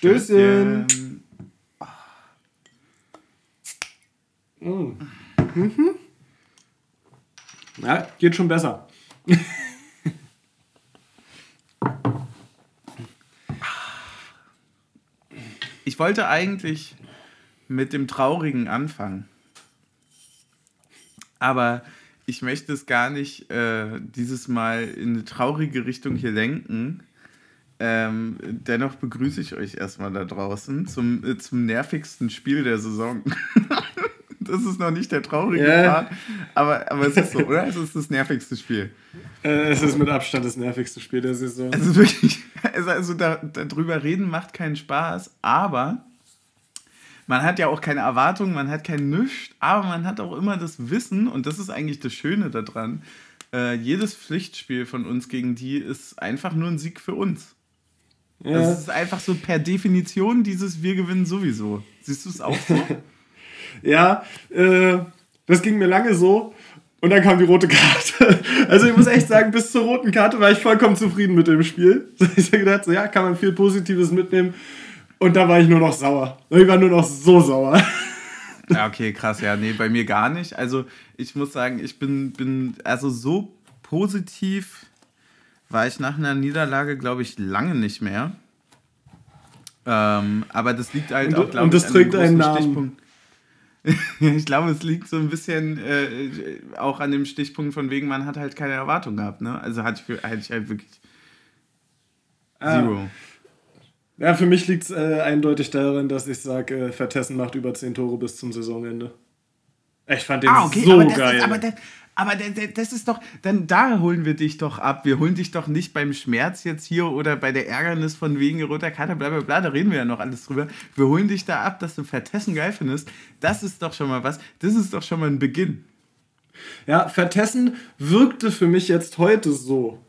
Stößchen. Mm. Mhm. Ja, geht schon besser. Ich wollte eigentlich mit dem Traurigen anfangen. Aber ich möchte es gar nicht äh, dieses Mal in eine traurige Richtung hier lenken. Ähm, dennoch begrüße ich euch erstmal da draußen zum, äh, zum nervigsten Spiel der Saison. das ist noch nicht der traurige yeah. Part, aber, aber es ist so, oder? Es ist das nervigste Spiel. Äh, es ist mit Abstand das nervigste Spiel der Saison. Also wirklich, also, also da, darüber reden macht keinen Spaß, aber man hat ja auch keine Erwartungen, man hat kein Nichts, aber man hat auch immer das Wissen und das ist eigentlich das Schöne daran. Äh, jedes Pflichtspiel von uns gegen die ist einfach nur ein Sieg für uns. Ja. Das ist einfach so per Definition dieses Wir gewinnen sowieso. Siehst du es auch so? ja, äh, das ging mir lange so. Und dann kam die rote Karte. Also ich muss echt sagen, bis zur roten Karte war ich vollkommen zufrieden mit dem Spiel. Ich habe gedacht, so, ja, kann man viel Positives mitnehmen. Und da war ich nur noch sauer. Ich war nur noch so sauer. Ja, okay, krass. Ja, nee, bei mir gar nicht. Also ich muss sagen, ich bin, bin also so positiv war ich nach einer Niederlage, glaube ich, lange nicht mehr. Ähm, aber das liegt halt und, auch, glaube ich, an trägt einen Namen. Stichpunkt. ich glaube, es liegt so ein bisschen äh, auch an dem Stichpunkt von wegen, man hat halt keine Erwartung gehabt. Ne? Also hatte ich, hatte ich halt wirklich ah. Zero. Ja, für mich liegt es äh, eindeutig darin, dass ich sage, äh, Vertessen macht über 10 Tore bis zum Saisonende. Ich fand den ah, okay, so geil. Ist, aber, das, aber das ist doch, dann da holen wir dich doch ab. Wir holen dich doch nicht beim Schmerz jetzt hier oder bei der Ärgernis von wegen roter Karte, bla bla bla, da reden wir ja noch alles drüber. Wir holen dich da ab, dass du Vertessen geil findest. Das ist doch schon mal was. Das ist doch schon mal ein Beginn. Ja, Vertessen wirkte für mich jetzt heute so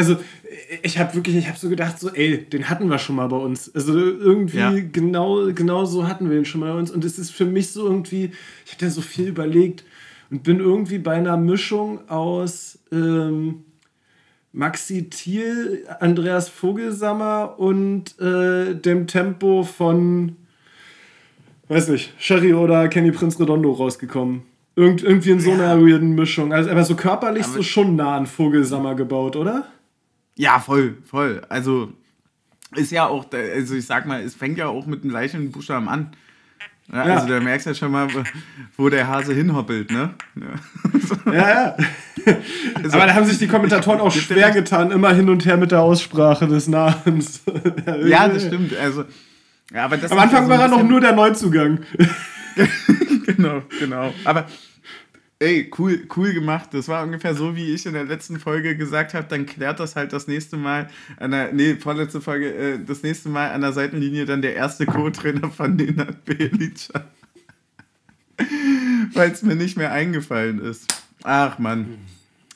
also ich habe wirklich, ich habe so gedacht, so, ey, den hatten wir schon mal bei uns. Also irgendwie ja. genau, genau so hatten wir ihn schon mal bei uns. Und es ist für mich so irgendwie, ich habe da so viel überlegt und bin irgendwie bei einer Mischung aus ähm, Maxi Thiel, Andreas Vogelsammer und äh, dem Tempo von, weiß nicht, Sherry oder Kenny Prinz Redondo rausgekommen. Irgend, irgendwie in so einer ja. weirden Mischung. Also aber so körperlich aber so schon nah an Vogelsammer gebaut, oder? Ja, voll, voll. Also ist ja auch, also ich sag mal, es fängt ja auch mit einem leichten Buchstaben an. Ja, ja. Also da merkst du ja schon mal, wo der Hase hinhoppelt, ne? Ja, ja. ja. Also, Aber da haben sich die Kommentatoren auch schwer getan, immer hin und her mit der Aussprache des Namens. ja, das stimmt. Also, ja, aber das Am Anfang so war er noch nur der Neuzugang. genau, genau. Aber Ey, cool, cool gemacht. Das war ungefähr so, wie ich in der letzten Folge gesagt habe. Dann klärt das halt das nächste Mal an der, nee, vorletzte Folge, äh, das nächste Mal an der Seitenlinie dann der erste Co-Trainer von Nenad Belica. Weil es mir nicht mehr eingefallen ist. Ach man.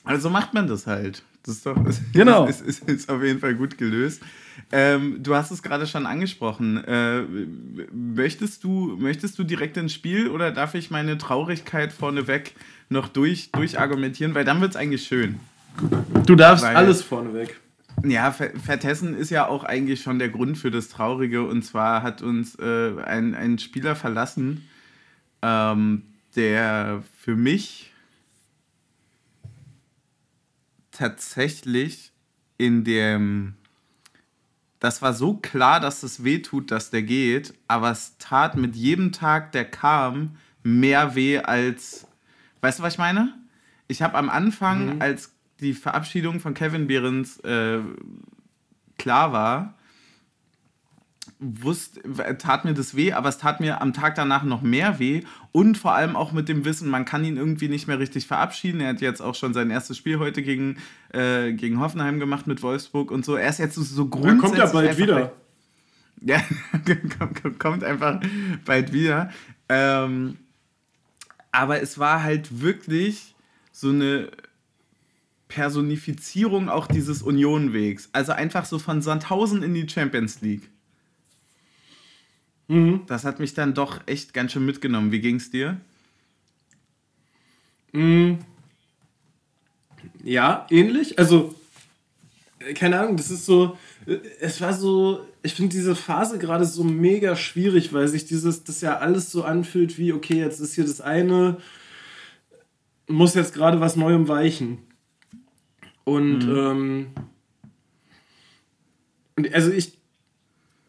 Also macht man das halt. Das ist doch, genau. ist, ist, ist auf jeden Fall gut gelöst. Ähm, du hast es gerade schon angesprochen. Äh, möchtest, du, möchtest du direkt ins Spiel oder darf ich meine Traurigkeit vorneweg noch durch, durchargumentieren? Weil dann wird es eigentlich schön. Du darfst Weil, alles vorneweg. Ja, Vertessen ist ja auch eigentlich schon der Grund für das Traurige. Und zwar hat uns äh, ein, ein Spieler verlassen, ähm, der für mich tatsächlich in dem das war so klar, dass es weh tut, dass der geht, aber es tat mit jedem Tag, der kam, mehr weh als. Weißt du, was ich meine? Ich habe am Anfang, mhm. als die Verabschiedung von Kevin Behrens äh, klar war, wusste, tat mir das weh, aber es tat mir am Tag danach noch mehr weh und vor allem auch mit dem Wissen, man kann ihn irgendwie nicht mehr richtig verabschieden. Er hat jetzt auch schon sein erstes Spiel heute gegen, äh, gegen Hoffenheim gemacht mit Wolfsburg und so. Er ist jetzt so grundsätzlich. Er kommt ja bald wieder. Ja, kommt einfach bald wieder. Ähm, aber es war halt wirklich so eine Personifizierung auch dieses Unionwegs. Also einfach so von Sandhausen in die Champions League. Mhm. Das hat mich dann doch echt ganz schön mitgenommen. Wie ging es dir? Mhm. Ja, ähnlich. Also, keine Ahnung, das ist so, es war so, ich finde diese Phase gerade so mega schwierig, weil sich dieses, das ja alles so anfühlt wie, okay, jetzt ist hier das eine, muss jetzt gerade was Neuem weichen. Und, mhm. ähm, und also ich,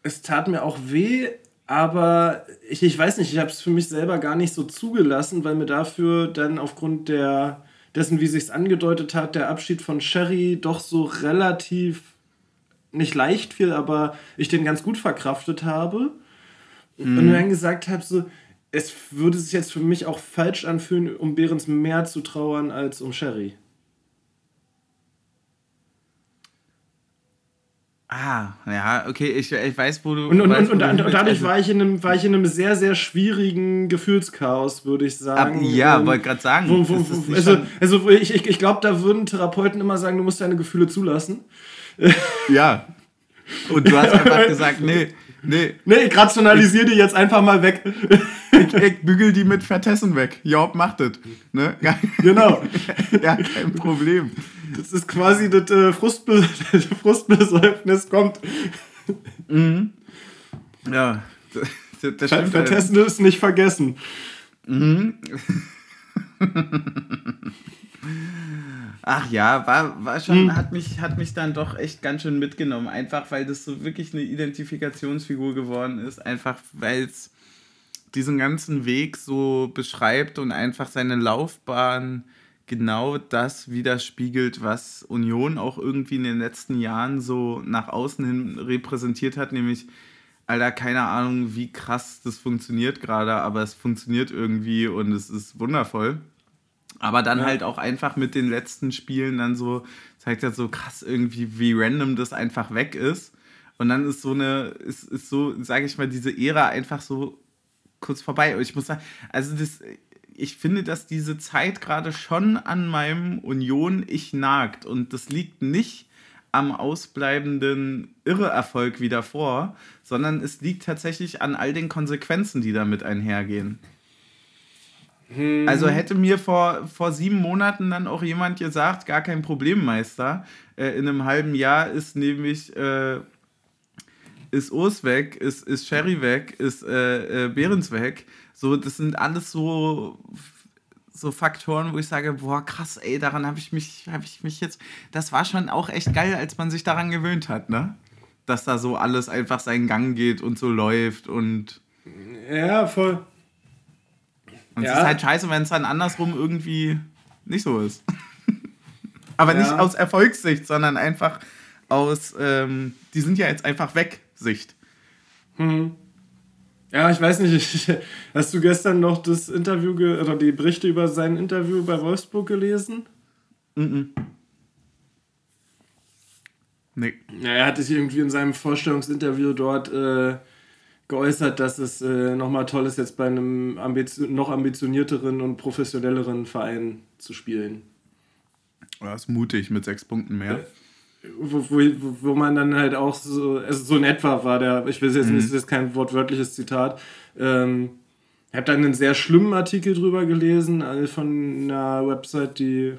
es tat mir auch weh, aber ich, ich weiß nicht, ich habe es für mich selber gar nicht so zugelassen, weil mir dafür dann aufgrund der, dessen, wie sich es angedeutet hat, der Abschied von Sherry doch so relativ nicht leicht fiel, aber ich den ganz gut verkraftet habe. Mhm. Und dann gesagt habe, so, es würde sich jetzt für mich auch falsch anfühlen, um Behrens mehr zu trauern als um Sherry. Ah, ja, okay, ich, ich weiß, wo du. Und, und, weißt, und, und, und dadurch war ich, in einem, war ich in einem sehr, sehr schwierigen Gefühlschaos, würde ich sagen. Ab, ja, ähm, wollte gerade sagen. Wo, wo, wo, also, also ich, ich, ich glaube, da würden Therapeuten immer sagen, du musst deine Gefühle zulassen. Ja. Und du hast einfach gesagt, nee, nee. Nee, ich rationalisiere die jetzt einfach mal weg. ich, ich bügel die mit Vertessen weg. Job macht das. Ne? Genau. ja, kein Problem. Das ist quasi das äh, Frustbe Frustbesäufnis kommt. Mhm. Ja, das, das stimmt. Vertessen ist nicht vergessen. Mhm. Ach ja, war, war schon, mhm. hat, mich, hat mich dann doch echt ganz schön mitgenommen. Einfach weil das so wirklich eine Identifikationsfigur geworden ist. Einfach weil es diesen ganzen Weg so beschreibt und einfach seine Laufbahn genau das widerspiegelt, was Union auch irgendwie in den letzten Jahren so nach außen hin repräsentiert hat, nämlich, Alter, keine Ahnung, wie krass das funktioniert gerade, aber es funktioniert irgendwie und es ist wundervoll. Aber dann ja. halt auch einfach mit den letzten Spielen dann so, zeigt das so krass irgendwie, wie random das einfach weg ist. Und dann ist so eine, ist, ist so, sage ich mal, diese Ära einfach so kurz vorbei. Und ich muss sagen, also das, ich finde, dass diese Zeit gerade schon an meinem Union-Ich nagt. Und das liegt nicht am ausbleibenden Irre-Erfolg wie davor, sondern es liegt tatsächlich an all den Konsequenzen, die damit einhergehen. Hm. Also hätte mir vor, vor sieben Monaten dann auch jemand gesagt, gar kein Problem, Meister. Äh, in einem halben Jahr ist nämlich äh, ist Urs weg, ist, ist Sherry weg, ist äh, äh, Behrens weg. So, das sind alles so, so Faktoren, wo ich sage, boah, krass, ey, daran habe ich mich, habe ich mich jetzt. Das war schon auch echt geil, als man sich daran gewöhnt hat, ne? Dass da so alles einfach seinen Gang geht und so läuft und. Ja, voll. Und ja. es ist halt scheiße, wenn es dann andersrum irgendwie nicht so ist. Aber ja. nicht aus Erfolgssicht, sondern einfach aus, ähm, die sind ja jetzt einfach weg, Sicht. Hm. Ja, ich weiß nicht, hast du gestern noch das Interview oder die Berichte über sein Interview bei Wolfsburg gelesen? Mhm. Nee. Ja, er hatte sich irgendwie in seinem Vorstellungsinterview dort äh, geäußert, dass es äh, nochmal toll ist, jetzt bei einem ambition noch ambitionierteren und professionelleren Verein zu spielen. Das ist mutig mit sechs Punkten mehr. Wo, wo, wo man dann halt auch so, also so in etwa war der, ich will jetzt, mhm. das ist jetzt kein wortwörtliches Zitat, ähm, ich habe dann einen sehr schlimmen Artikel drüber gelesen, also von einer Website, die,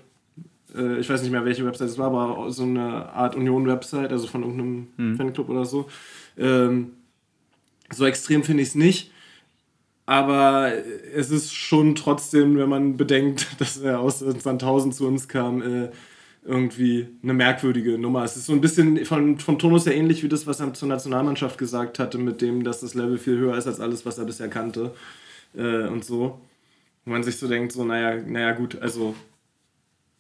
äh, ich weiß nicht mehr, welche Website es war, aber so eine Art Union-Website, also von irgendeinem mhm. Fanclub oder so. Ähm, so extrem finde ich es nicht. Aber es ist schon trotzdem, wenn man bedenkt, dass er aus Sandhausen zu uns kam, äh, irgendwie eine merkwürdige Nummer. Es ist so ein bisschen von, von Tonus her ähnlich wie das, was er zur Nationalmannschaft gesagt hatte, mit dem, dass das Level viel höher ist als alles, was er bisher kannte. Äh, und so. Wo man sich so denkt, so, naja, naja, gut, also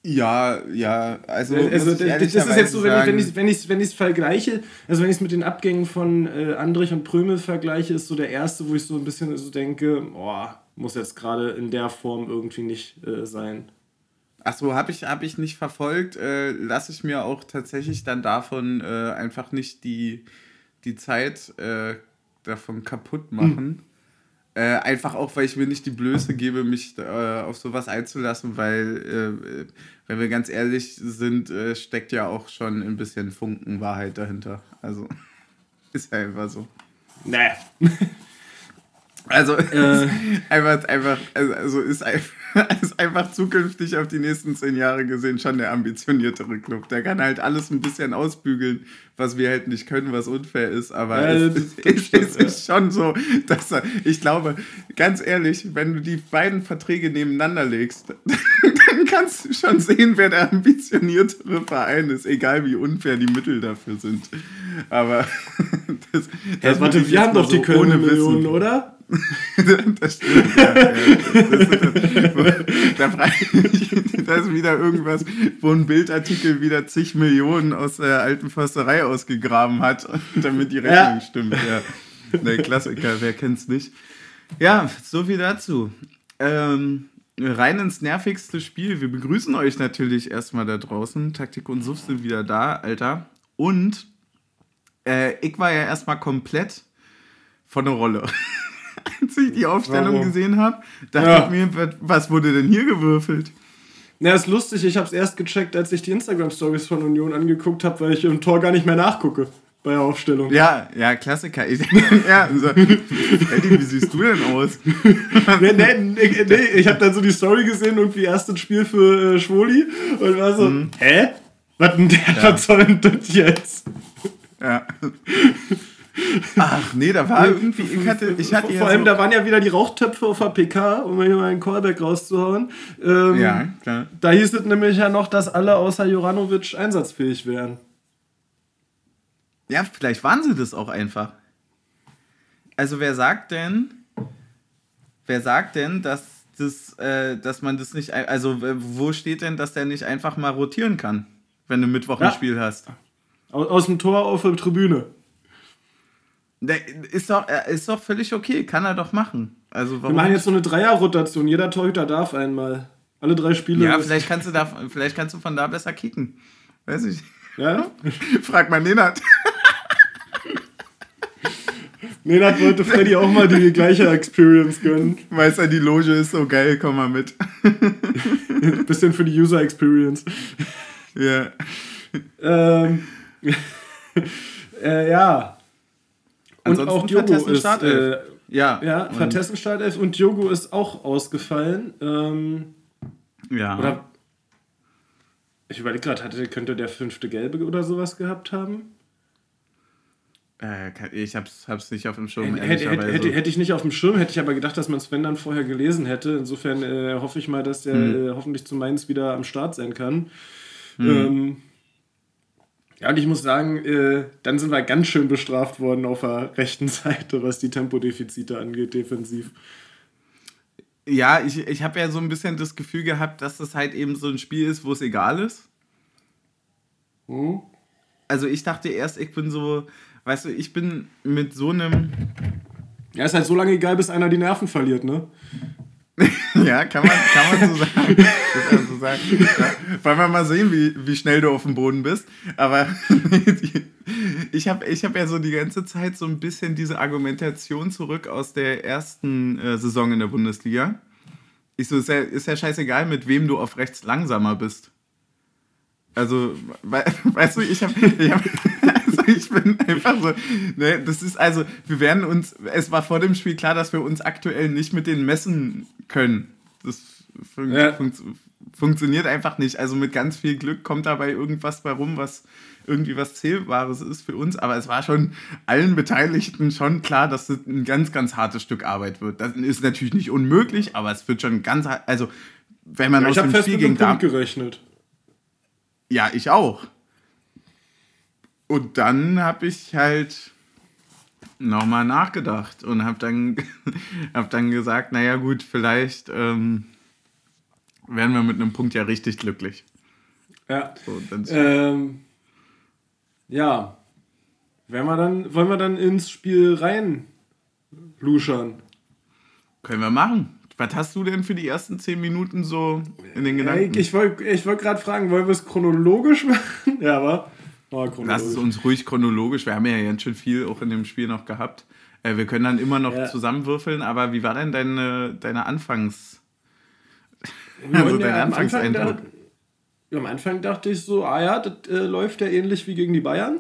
ja, ja, also, also das ist jetzt so, wenn ich wenn ich wenn ich es vergleiche, also wenn ich es mit den Abgängen von äh, Andrich und Prömel vergleiche, ist so der erste, wo ich so ein bisschen so denke, oh, muss jetzt gerade in der Form irgendwie nicht äh, sein. Ach so, habe ich hab ich nicht verfolgt, äh, lasse ich mir auch tatsächlich dann davon äh, einfach nicht die die Zeit äh, davon kaputt machen. Hm. Äh, einfach auch, weil ich mir nicht die Blöße gebe, mich äh, auf sowas einzulassen, weil, äh, wenn wir ganz ehrlich sind, äh, steckt ja auch schon ein bisschen Funken Wahrheit dahinter. Also, ist ja einfach so. Nee. Also, einfach, einfach, also ist einfach. ist einfach zukünftig auf die nächsten zehn Jahre gesehen schon der ambitioniertere Club. Der kann halt alles ein bisschen ausbügeln, was wir halt nicht können, was unfair ist. Aber ja, es, das, das es, ist schon so, dass er, ich glaube, ganz ehrlich, wenn du die beiden Verträge nebeneinander legst, dann kannst du schon sehen, wer der ambitioniertere Verein ist, egal wie unfair die Mittel dafür sind. Aber das, das ja, warte, wir haben doch die Kölner Millionen, oder? Das stimmt, ja. Das, da frage ich mich, das ist wieder irgendwas, wo ein Bildartikel wieder zig Millionen aus der alten Försterei ausgegraben hat, damit die Rechnung ja. stimmt. Ja. Der Klassiker, wer kennt's nicht? Ja, so viel dazu. Ähm, rein ins nervigste Spiel. Wir begrüßen euch natürlich erstmal da draußen. Taktik und Suff sind wieder da, Alter. Und äh, ich war ja erstmal komplett von der Rolle. Als ich die Aufstellung Warum? gesehen habe, dachte ja. ich mir, was wurde denn hier gewürfelt? Na, ist lustig, ich habe es erst gecheckt, als ich die Instagram-Stories von Union angeguckt habe, weil ich im Tor gar nicht mehr nachgucke bei der Aufstellung. Ja, ja, Klassiker. ja, so, Eddie, wie siehst du denn aus? nee, nee, nee, nee ich habe dann so die Story gesehen, irgendwie erst ein Spiel für äh, Schwoli und war so, mhm. hä? Was denn der, ja. was soll denn das jetzt? Ja. Ach nee, da war irgendwie, ich hatte, ich hatte Vor allem, so da waren ja wieder die Rauchtöpfe auf der PK, um hier mal einen Callback rauszuhauen. Ähm, ja, klar. Da hieß es nämlich ja noch, dass alle außer Joranovic einsatzfähig wären. Ja, vielleicht waren sie das auch einfach. Also wer sagt denn, wer sagt denn, dass das, äh, dass man das nicht, also wo steht denn, dass der nicht einfach mal rotieren kann, wenn du Mittwoch ja. ein Spiel hast? Aus, aus dem Tor auf der Tribüne. Ist doch, ist doch völlig okay, kann er doch machen. Also warum Wir machen jetzt so eine Dreierrotation, jeder Torhüter darf einmal. Alle drei Spiele. Ja, vielleicht kannst du da, vielleicht kannst du von da besser kicken. Weiß ich. Ja? Frag mal Nenad. Nenad wollte Freddy auch mal die gleiche Experience gönnen. Weißt du, die Loge ist so geil, komm mal mit. Bisschen für die User Experience. Ja. Ähm, äh, ja. Und auch Diogo ist, äh, ja, ja Vertessen Startelf und Diogo ist auch ausgefallen. Ähm, ja. Oder ich überlege gerade, könnte der fünfte Gelbe oder sowas gehabt haben? Äh, ich hab's, hab's nicht auf dem Schirm. Hätte, hätte, hätte, hätte, ich nicht auf dem Schirm, hätte ich aber gedacht, dass man Sven dann vorher gelesen hätte. Insofern äh, hoffe ich mal, dass der hm. äh, hoffentlich zu Mainz wieder am Start sein kann. Hm. Ähm, ja, und ich muss sagen, äh, dann sind wir ganz schön bestraft worden auf der rechten Seite, was die Tempodefizite angeht, defensiv. Ja, ich, ich habe ja so ein bisschen das Gefühl gehabt, dass das halt eben so ein Spiel ist, wo es egal ist. Hm? Also ich dachte erst, ich bin so, weißt du, ich bin mit so einem. Ja, ist halt so lange egal, bis einer die Nerven verliert, ne? ja, kann man, kann man so sagen. Das so sagen. Ja. Wollen wir mal sehen, wie, wie schnell du auf dem Boden bist. Aber ich habe ich hab ja so die ganze Zeit so ein bisschen diese Argumentation zurück aus der ersten äh, Saison in der Bundesliga. Ich so, ist ja, ist ja scheißegal, mit wem du auf rechts langsamer bist. Also, we, weißt du, ich habe. Hab, also ich bin einfach so. Ne, das ist also, wir werden uns. Es war vor dem Spiel klar, dass wir uns aktuell nicht mit den messen können. Das fun ja. fun funktioniert einfach nicht. Also mit ganz viel Glück kommt dabei irgendwas bei rum, was irgendwie was Zählbares ist für uns. Aber es war schon allen Beteiligten schon klar, dass es ein ganz, ganz hartes Stück Arbeit wird. Das ist natürlich nicht unmöglich, aber es wird schon ganz. Also, wenn man ja, aus dem Spiel gegen Darm gerechnet. Ja, ich auch. Und dann habe ich halt nochmal nachgedacht und habe dann, hab dann gesagt, naja gut, vielleicht ähm, wären wir mit einem Punkt ja richtig glücklich. Ja. So, ähm, ja. Wenn wir dann, wollen wir dann ins Spiel rein luschern? Können wir machen. Was hast du denn für die ersten zehn Minuten so in den Gedanken? Ich, ich wollte ich wollt gerade fragen, wollen wir es chronologisch machen? ja, aber. Oh, Lass es uns ruhig chronologisch. Wir haben ja ganz schön viel auch in dem Spiel noch gehabt. Äh, wir können dann immer noch ja. zusammenwürfeln, aber wie war denn deine, deine Anfangs. also dein Anfangseindruck? Am, am Anfang dachte ich so, ah ja, das äh, läuft ja ähnlich wie gegen die Bayern.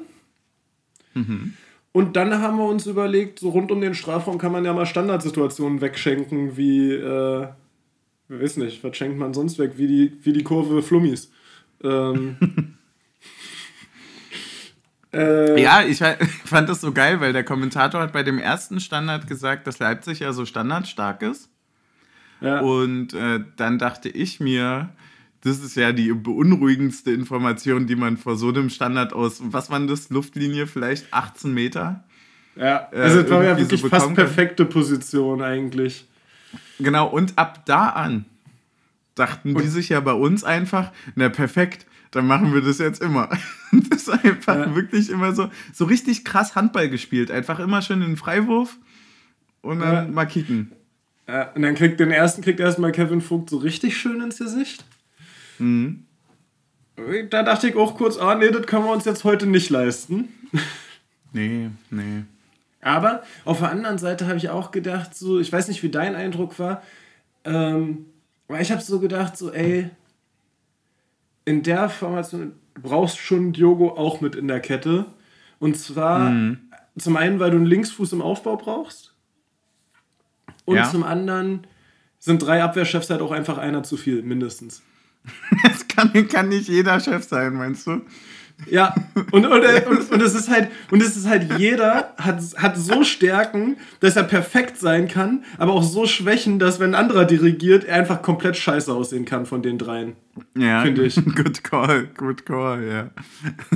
Mhm. Und dann haben wir uns überlegt, so rund um den Strafraum kann man ja mal Standardsituationen wegschenken, wie äh, Ich weiß nicht, was schenkt man sonst weg? Wie die, wie die Kurve Flummis. Ähm, äh, ja, ich fand das so geil, weil der Kommentator hat bei dem ersten Standard gesagt, dass Leipzig ja so standardstark ist. Ja. Und äh, dann dachte ich mir, das ist ja die beunruhigendste Information, die man vor so einem Standard aus, was waren das, Luftlinie vielleicht 18 Meter? Ja, äh, also es war ja wirklich so fast perfekte Position eigentlich. Genau, und ab da an dachten und die sich ja bei uns einfach, na perfekt, dann machen wir das jetzt immer. ist einfach ja. wirklich immer so, so richtig krass Handball gespielt. Einfach immer schön in den Freiwurf und dann ja. mal kicken. Ja, und dann kriegt den ersten kriegt erstmal Kevin Vogt so richtig schön ins Gesicht. Mhm. Da dachte ich auch kurz, ah nee, das können wir uns jetzt heute nicht leisten. Nee, nee. Aber auf der anderen Seite habe ich auch gedacht, so, ich weiß nicht, wie dein Eindruck war, ähm, aber ich habe so gedacht, so, ey, in der Formation brauchst schon Diogo auch mit in der Kette. Und zwar mhm. zum einen, weil du einen Linksfuß im Aufbau brauchst. Und ja. zum anderen sind drei Abwehrchefs halt auch einfach einer zu viel, mindestens. Das kann, kann nicht jeder Chef sein, meinst du? Ja, und, und, und, und, es ist halt, und es ist halt, jeder hat, hat so Stärken, dass er perfekt sein kann, aber auch so Schwächen, dass wenn ein anderer dirigiert, er einfach komplett scheiße aussehen kann von den dreien. Ja, finde ich. Good call, good call, ja.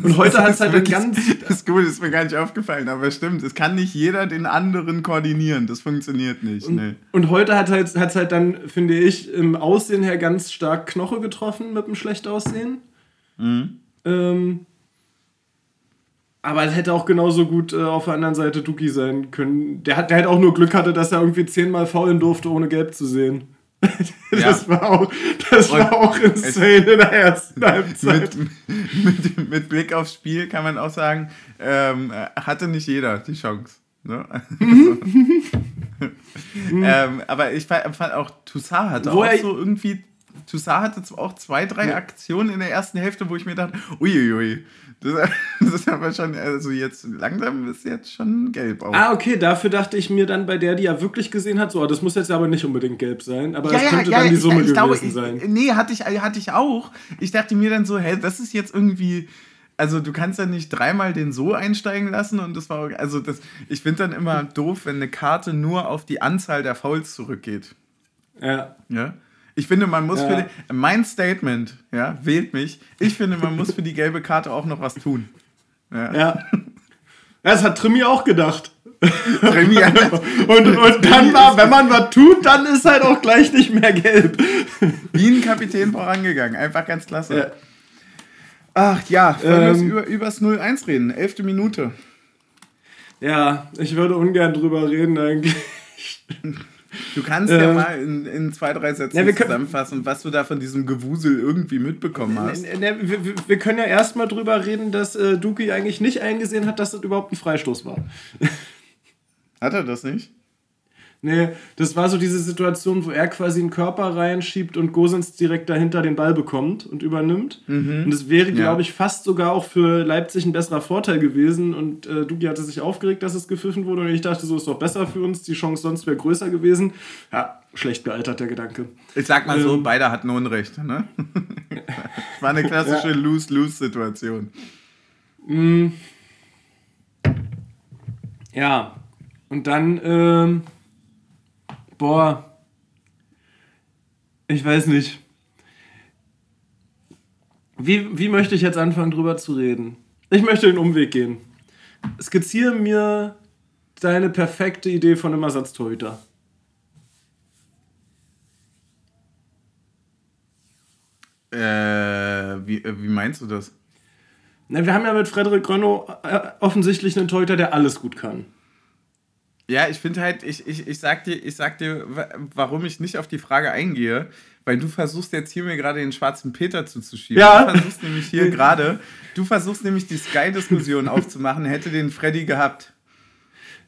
Und heute hat es halt wirklich, ganz. Das ist gut, ist mir gar nicht aufgefallen, aber stimmt, es kann nicht jeder den anderen koordinieren, das funktioniert nicht. Und, nee. und heute hat es halt, halt dann, finde ich, im Aussehen her ganz stark Knoche getroffen mit dem schlecht Aussehen. Mhm. Ähm, aber es hätte auch genauso gut äh, auf der anderen Seite Duki sein können. Der, hat, der halt auch nur Glück hatte, dass er irgendwie zehnmal faulen durfte, ohne gelb zu sehen. das, ja. war auch, das war auch insane in der ersten Halbzeit. Mit, mit, mit, Blick aufs Spiel kann man auch sagen, ähm, hatte nicht jeder die Chance. Ne? ähm, aber ich fand, auch Toussaint hatte Wo auch so irgendwie Toussaint hatte auch zwei, drei Aktionen in der ersten Hälfte, wo ich mir dachte, uiuiui, das, das, ist aber schon, also jetzt langsam ist jetzt schon gelb auch. Ah, okay, dafür dachte ich mir dann bei der, die ja wirklich gesehen hat, so, das muss jetzt aber nicht unbedingt gelb sein, aber ja, das könnte ja, dann ja, die Summe ich, ich gewesen glaube, sein. Ich, nee, hatte ich, hatte ich auch. Ich dachte mir dann so, hä, das ist jetzt irgendwie also du kannst ja nicht dreimal den so einsteigen lassen und das war also das ich finde dann immer doof, wenn eine Karte nur auf die Anzahl der Fouls zurückgeht. Ja. Ja. Ich finde, man muss ja. für die, mein Statement, ja, wählt mich. Ich finde, man muss für die gelbe Karte auch noch was tun. Ja. ja. Das hat Trimi auch gedacht. Trimi und, und dann war, wenn man was tut, dann ist halt auch gleich nicht mehr gelb. Wie ein Kapitän vorangegangen. Einfach ganz klasse. Ja. Ach ja, wollen ähm, wir über, das 0-1 reden? Elfte Minute. Ja, ich würde ungern drüber reden eigentlich. Du kannst ähm, ja mal in, in zwei, drei Sätzen ja, zusammenfassen, was du da von diesem Gewusel irgendwie mitbekommen hast. Ne, ne, wir, wir, können ja erstmal drüber reden, dass äh, Duki eigentlich nicht eingesehen hat, dass das überhaupt ein Freistoß war. Hat er das nicht? Nee, das war so diese Situation, wo er quasi einen Körper reinschiebt und Gosens direkt dahinter den Ball bekommt und übernimmt. Mhm. Und es wäre, ja. glaube ich, fast sogar auch für Leipzig ein besserer Vorteil gewesen. Und äh, Dugi hatte sich aufgeregt, dass es gepfiffen wurde. Und ich dachte, so ist doch besser für uns. Die Chance sonst wäre größer gewesen. Ja, schlecht gealtert, der Gedanke. Ich sag mal ähm, so, beide hatten Unrecht. Ne? war eine klassische ja. Lose-Lose-Situation. Mm. Ja, und dann... Ähm Boah. Ich weiß nicht. Wie, wie möchte ich jetzt anfangen, drüber zu reden? Ich möchte den Umweg gehen. Skizziere mir deine perfekte Idee von einem Ersatztorhüter. Äh, wie, äh, wie meinst du das? Na, wir haben ja mit Frederik Grönno äh, offensichtlich einen Torhüter, der alles gut kann. Ja, ich finde halt, ich, ich, ich, sag dir, ich sag dir, warum ich nicht auf die Frage eingehe, weil du versuchst jetzt hier mir gerade den schwarzen Peter zuzuschieben. Ja. Du versuchst nämlich hier gerade, du versuchst nämlich die Sky-Diskussion aufzumachen, hätte den Freddy gehabt.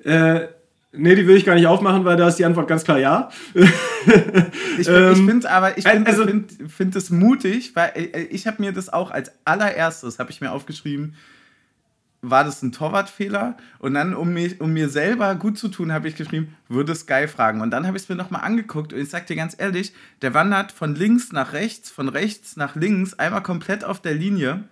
Äh, nee, die will ich gar nicht aufmachen, weil da ist die Antwort ganz klar ja. ich ähm, finde aber, ich finde also, find, find es mutig, weil äh, ich habe mir das auch als allererstes, habe ich mir aufgeschrieben, war das ein Torwartfehler? Und dann, um mir, um mir selber gut zu tun, habe ich geschrieben, würde Sky fragen. Und dann habe ich es mir nochmal angeguckt und ich sag dir ganz ehrlich, der wandert von links nach rechts, von rechts nach links, einmal komplett auf der Linie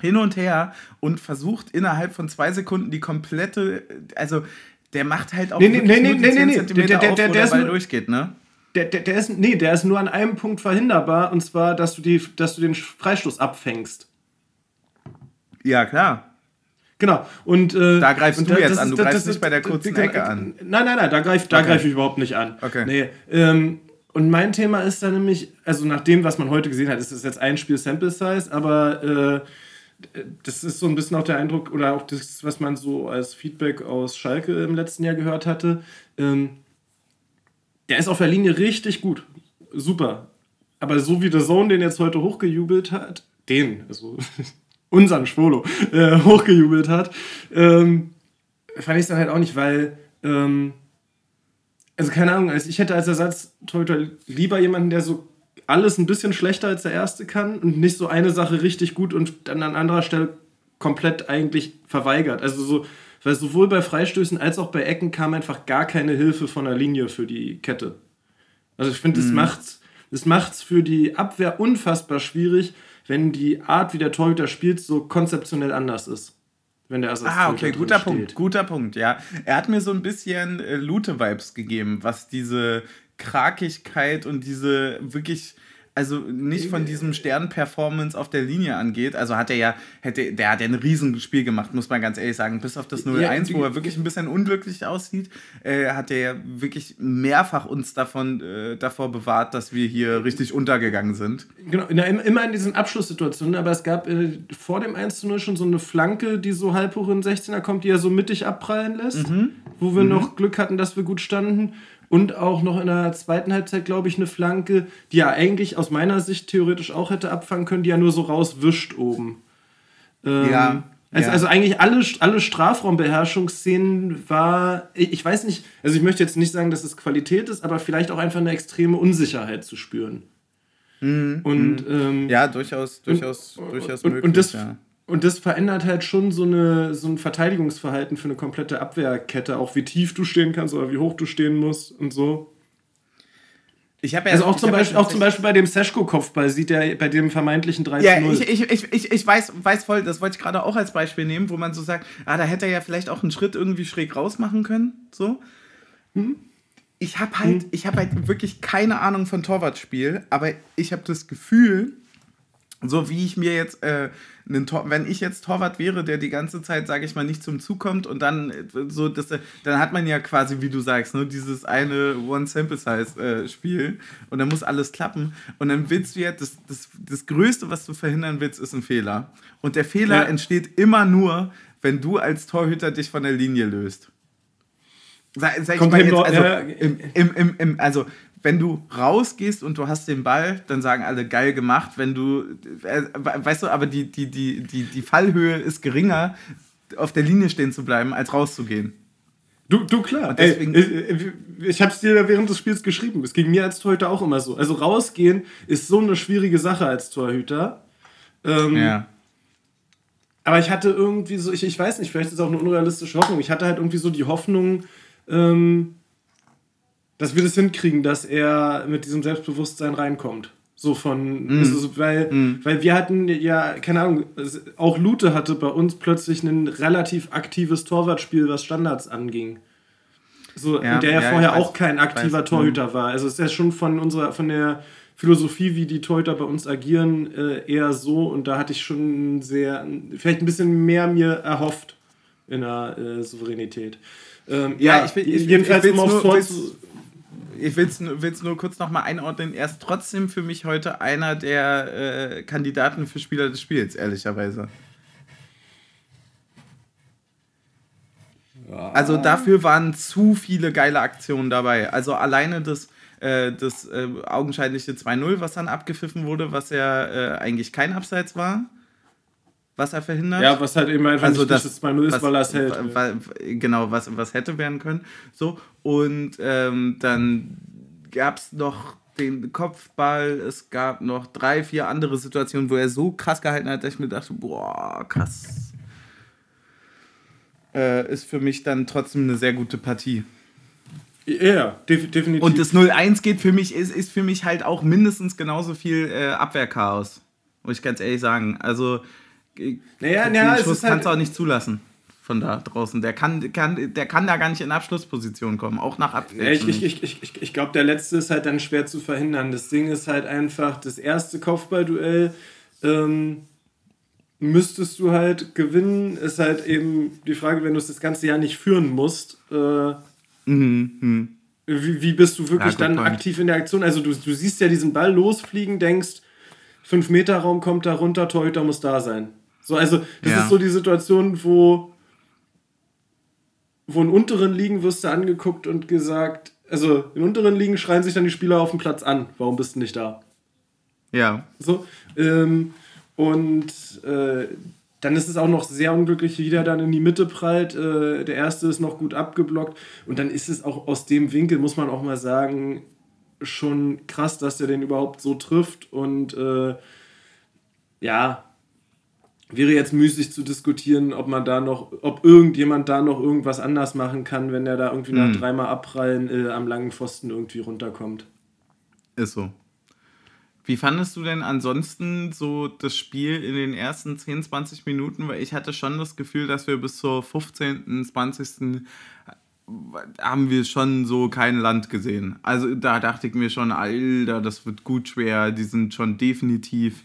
hin und her und versucht innerhalb von zwei Sekunden die komplette, also der macht halt auch nee, nee, nee, nee, nee, nee, nee. Der, der, der, der, der, der durchgeht, ne? Der, der, der, ist, nee, der ist nur an einem Punkt verhinderbar und zwar, dass du, die, dass du den Freistoß abfängst. Ja, klar. Genau. Und, äh, da greifst und du jetzt an, du greifst das, nicht bei der kurzen genau, Ecke an. Nein, nein, nein, da greife da okay. greif ich überhaupt nicht an. Okay. Nee, ähm, und mein Thema ist dann nämlich, also nach dem, was man heute gesehen hat, ist es jetzt ein Spiel Sample Size, aber äh, das ist so ein bisschen auch der Eindruck oder auch das, was man so als Feedback aus Schalke im letzten Jahr gehört hatte. Ähm, der ist auf der Linie richtig gut. Super. Aber so wie der Zone den jetzt heute hochgejubelt hat, den, also unseren Schwolo, äh, hochgejubelt hat, ähm, fand ich es dann halt auch nicht, weil, ähm, also keine Ahnung, also ich hätte als Ersatz lieber jemanden, der so alles ein bisschen schlechter als der erste kann und nicht so eine Sache richtig gut und dann an anderer Stelle komplett eigentlich verweigert. Also so, weil sowohl bei Freistößen als auch bei Ecken kam einfach gar keine Hilfe von der Linie für die Kette. Also ich finde, mhm. das macht's, das macht's für die Abwehr unfassbar schwierig, wenn die Art, wie der Torhüter spielt, so konzeptionell anders ist. Wenn der Ersatz Ah, okay, guter Punkt, guter Punkt, ja. Er hat mir so ein bisschen äh, Lute-Vibes gegeben, was diese Krakigkeit und diese wirklich also nicht von diesem Stern-Performance auf der Linie angeht. Also hat er ja, hätte, der hat ja ein Riesenspiel gemacht, muss man ganz ehrlich sagen. Bis auf das 0-1, ja, wo er wirklich ein bisschen unglücklich aussieht, äh, hat er ja wirklich mehrfach uns davon, äh, davor bewahrt, dass wir hier richtig untergegangen sind. Genau, immer in diesen Abschlusssituationen, aber es gab äh, vor dem 1-0 schon so eine Flanke, die so halb hoch in den 16er kommt, die er so mittig abprallen lässt, mhm. wo wir mhm. noch Glück hatten, dass wir gut standen und auch noch in der zweiten Halbzeit, glaube ich, eine Flanke, die er eigentlich aus meiner Sicht theoretisch auch hätte abfangen können, die er nur so rauswischt oben. Ähm, ja. Also, ja. also eigentlich alle, alle Strafraumbeherrschungsszenen war, ich weiß nicht, also ich möchte jetzt nicht sagen, dass es Qualität ist, aber vielleicht auch einfach eine extreme Unsicherheit zu spüren. Mhm. Und, mhm. ähm, ja, durchaus, durchaus, und, durchaus und, möglich. Und das, ja. Und das verändert halt schon so, eine, so ein Verteidigungsverhalten für eine komplette Abwehrkette, auch wie tief du stehen kannst oder wie hoch du stehen musst und so. Ich ja, also auch zum, Beispiel, auch zum Beispiel bei dem Seschko-Kopfball sieht er bei dem vermeintlichen 3 Ja, ich, ich, ich, ich, weiß, weiß voll, das wollte ich gerade auch als Beispiel nehmen, wo man so sagt, ah, da hätte er ja vielleicht auch einen Schritt irgendwie schräg raus machen können. So. Hm? Ich habe halt, ich halt wirklich keine Ahnung von Torwartspiel, aber ich habe das Gefühl, so wie ich mir jetzt äh, einen Tor wenn ich jetzt Torwart wäre, der die ganze Zeit, sage ich mal, nicht zum Zug kommt und dann äh, so, das, dann hat man ja quasi, wie du sagst, nur dieses eine One-Sample-Size-Spiel äh, und dann muss alles klappen und dann willst du ja, das, das, das Größte, was du verhindern willst, ist ein Fehler. Und der Fehler ja. entsteht immer nur, wenn du als Torhüter dich von der Linie löst. Sag, sag ich mal jetzt, also, im, im, im, im, also wenn du rausgehst und du hast den Ball, dann sagen alle geil gemacht. Wenn du, äh, weißt du, aber die, die, die, die, die Fallhöhe ist geringer, auf der Linie stehen zu bleiben, als rauszugehen. Du, du klar. Deswegen, Ey, ich ich habe es dir während des Spiels geschrieben. Es ging mir als Torhüter auch immer so. Also rausgehen ist so eine schwierige Sache als Torhüter. Ähm, ja. Aber ich hatte irgendwie so, ich, ich weiß nicht, vielleicht ist es auch eine unrealistische Hoffnung. Ich hatte halt irgendwie so die Hoffnung, ähm, dass wir das hinkriegen, dass er mit diesem Selbstbewusstsein reinkommt. So von, mm. also, weil, mm. weil wir hatten ja, keine Ahnung, auch Lute hatte bei uns plötzlich ein relativ aktives Torwartspiel, was Standards anging. So, ja, der ja, ja vorher weiß, auch kein aktiver weiß, Torhüter mh. war. Also ist ja schon von unserer, von der Philosophie, wie die Torhüter bei uns agieren, äh, eher so. Und da hatte ich schon sehr, vielleicht ein bisschen mehr mir erhofft in der äh, Souveränität. Ähm, ja, ich will, ich, jedenfalls ich, ich um aufs Tor zu ich will es nur kurz nochmal einordnen. Er ist trotzdem für mich heute einer der äh, Kandidaten für Spieler des Spiels, ehrlicherweise. Ja. Also dafür waren zu viele geile Aktionen dabei. Also alleine das, äh, das äh, augenscheinliche 2-0, was dann abgepfiffen wurde, was ja äh, eigentlich kein Abseits war was er verhindert. Ja, was halt eben einfach also nicht das 2-0 ist, weil er es hält. Genau, was, was hätte werden können. So, und ähm, dann gab es noch den Kopfball, es gab noch drei, vier andere Situationen, wo er so krass gehalten hat, dass ich mir dachte, boah, krass. äh, ist für mich dann trotzdem eine sehr gute Partie. Ja, def definitiv. Und das 0-1 geht für mich, ist, ist für mich halt auch mindestens genauso viel äh, Abwehrchaos. Muss ich ganz ehrlich sagen. Also, naja, den naja, Schuss halt kannst du auch nicht zulassen von da draußen. Der kann, kann, der kann da gar nicht in Abschlussposition kommen, auch nach. Ja, ich ich, ich, ich, ich glaube, der letzte ist halt dann schwer zu verhindern. Das Ding ist halt einfach, das erste Kopfballduell ähm, müsstest du halt gewinnen. Ist halt eben die Frage, wenn du es das ganze Jahr nicht führen musst. Äh, Mhm. mhm. Wie, wie bist du wirklich ja, dann point. aktiv in der Aktion? Also du, du siehst ja diesen Ball losfliegen, denkst, 5-Meter-Raum kommt da runter, Torhüter muss da sein. So, also das ja. ist so die Situation, wo, wo in unteren Ligen wirst du angeguckt und gesagt, also in unteren Ligen schreien sich dann die Spieler auf dem Platz an, warum bist du nicht da? Ja. So, ähm, und äh, dann ist es auch noch sehr unglücklich, wie der dann in die Mitte prallt. Äh, der erste ist noch gut abgeblockt. Und dann ist es auch aus dem Winkel, muss man auch mal sagen, schon krass, dass der den überhaupt so trifft. Und äh, ja, wäre jetzt müßig zu diskutieren, ob man da noch, ob irgendjemand da noch irgendwas anders machen kann, wenn der da irgendwie mhm. nach dreimal Abprallen äh, am langen Pfosten irgendwie runterkommt. Ist so. Wie fandest du denn ansonsten so das Spiel in den ersten 10, 20 Minuten? Weil ich hatte schon das Gefühl, dass wir bis zur 15., 20. haben wir schon so kein Land gesehen. Also da dachte ich mir schon, Alter, das wird gut schwer. Die sind schon definitiv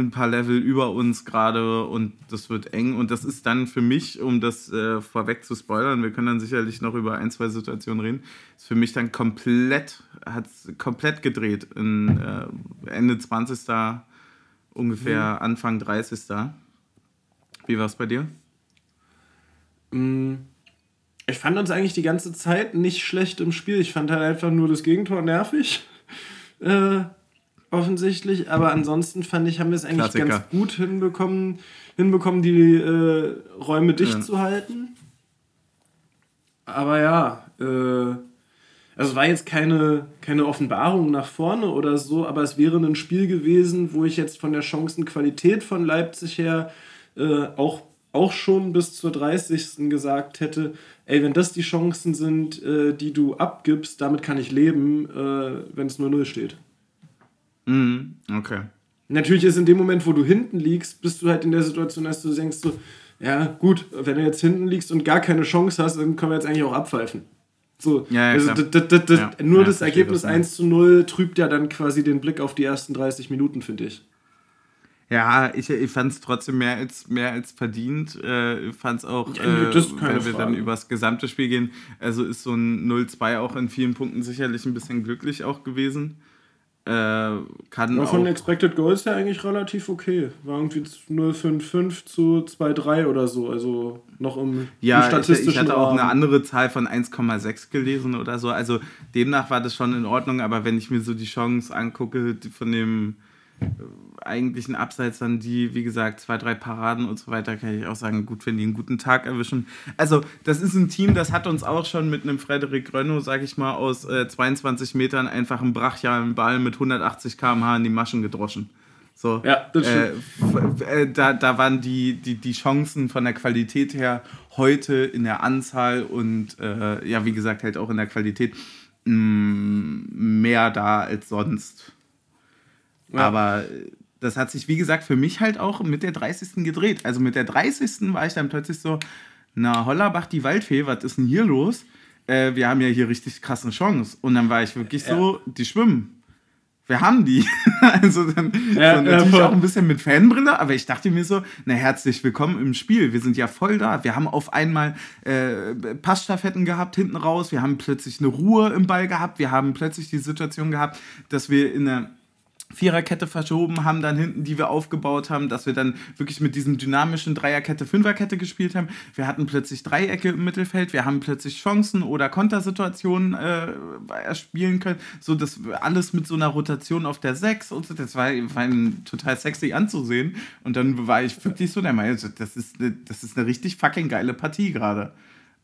ein paar Level über uns gerade und das wird eng. Und das ist dann für mich, um das äh, vorweg zu spoilern, wir können dann sicherlich noch über ein, zwei Situationen reden, ist für mich dann komplett, hat komplett gedreht in äh, Ende 20. ungefähr mhm. Anfang 30. Wie war es bei dir? Mm, ich fand uns eigentlich die ganze Zeit nicht schlecht im Spiel. Ich fand halt einfach nur das Gegentor nervig. Äh, offensichtlich, aber ansonsten fand ich, haben wir es eigentlich Klassiker. ganz gut hinbekommen, hinbekommen die äh, Räume dicht ja. zu halten. Aber ja, äh, also es war jetzt keine, keine Offenbarung nach vorne oder so, aber es wäre ein Spiel gewesen, wo ich jetzt von der Chancenqualität von Leipzig her äh, auch, auch schon bis zur 30. gesagt hätte, ey, wenn das die Chancen sind, äh, die du abgibst, damit kann ich leben, äh, wenn es nur 0 steht. Mhm, okay. Natürlich ist in dem Moment, wo du hinten liegst, bist du halt in der Situation, dass du denkst so, ja gut, wenn du jetzt hinten liegst und gar keine Chance hast, dann können wir jetzt eigentlich auch abpfeifen. So, ja, ja, also ja, nur das Ergebnis das 1 zu 0 trübt ja dann quasi den Blick auf die ersten 30 Minuten, finde ich. Ja, ich, ich fand es trotzdem mehr als, mehr als verdient. Äh, fand es auch, äh, wenn wir Frage. dann übers gesamte Spiel gehen, also ist so ein 0-2 auch in vielen Punkten sicherlich ein bisschen glücklich auch gewesen. Äh, kann War von Expected Goals ja eigentlich relativ okay. War irgendwie 0,55 zu 2,3 oder so. Also noch im, ja, im statistischen ich, ich hatte auch eine andere Zahl von 1,6 gelesen oder so. Also demnach war das schon in Ordnung. Aber wenn ich mir so die Chance angucke von dem eigentlichen Abseits dann die, wie gesagt, zwei, drei Paraden und so weiter, kann ich auch sagen, gut, wenn die einen guten Tag erwischen. Also, das ist ein Team, das hat uns auch schon mit einem Frederik Rönno, sag ich mal, aus äh, 22 Metern einfach einen brachialen Ball mit 180 km/h in die Maschen gedroschen. So, ja, das äh, äh, da, da waren die, die, die Chancen von der Qualität her heute in der Anzahl und äh, ja, wie gesagt, halt auch in der Qualität mh, mm, mehr da als sonst. Ja. Aber das hat sich, wie gesagt, für mich halt auch mit der 30. gedreht. Also mit der 30. war ich dann plötzlich so, na, Hollerbach, die Waldfee, was ist denn hier los? Äh, wir haben ja hier richtig krasse Chance. Und dann war ich wirklich so, ja. die schwimmen. Wir haben die. also dann ja, so natürlich ja, auch ein bisschen mit Fanbrille, aber ich dachte mir so, na herzlich willkommen im Spiel. Wir sind ja voll da. Wir haben auf einmal äh, Passstaffetten gehabt hinten raus. Wir haben plötzlich eine Ruhe im Ball gehabt. Wir haben plötzlich die Situation gehabt, dass wir in der Viererkette verschoben haben, dann hinten, die wir aufgebaut haben, dass wir dann wirklich mit diesem dynamischen Dreierkette, Fünferkette gespielt haben. Wir hatten plötzlich Dreiecke im Mittelfeld, wir haben plötzlich Chancen oder Kontersituationen äh, spielen können, so dass alles mit so einer Rotation auf der Sechs und so, das war, war total sexy anzusehen. Und dann war ich wirklich so der Meinung, das ist, eine, das ist eine richtig fucking geile Partie gerade.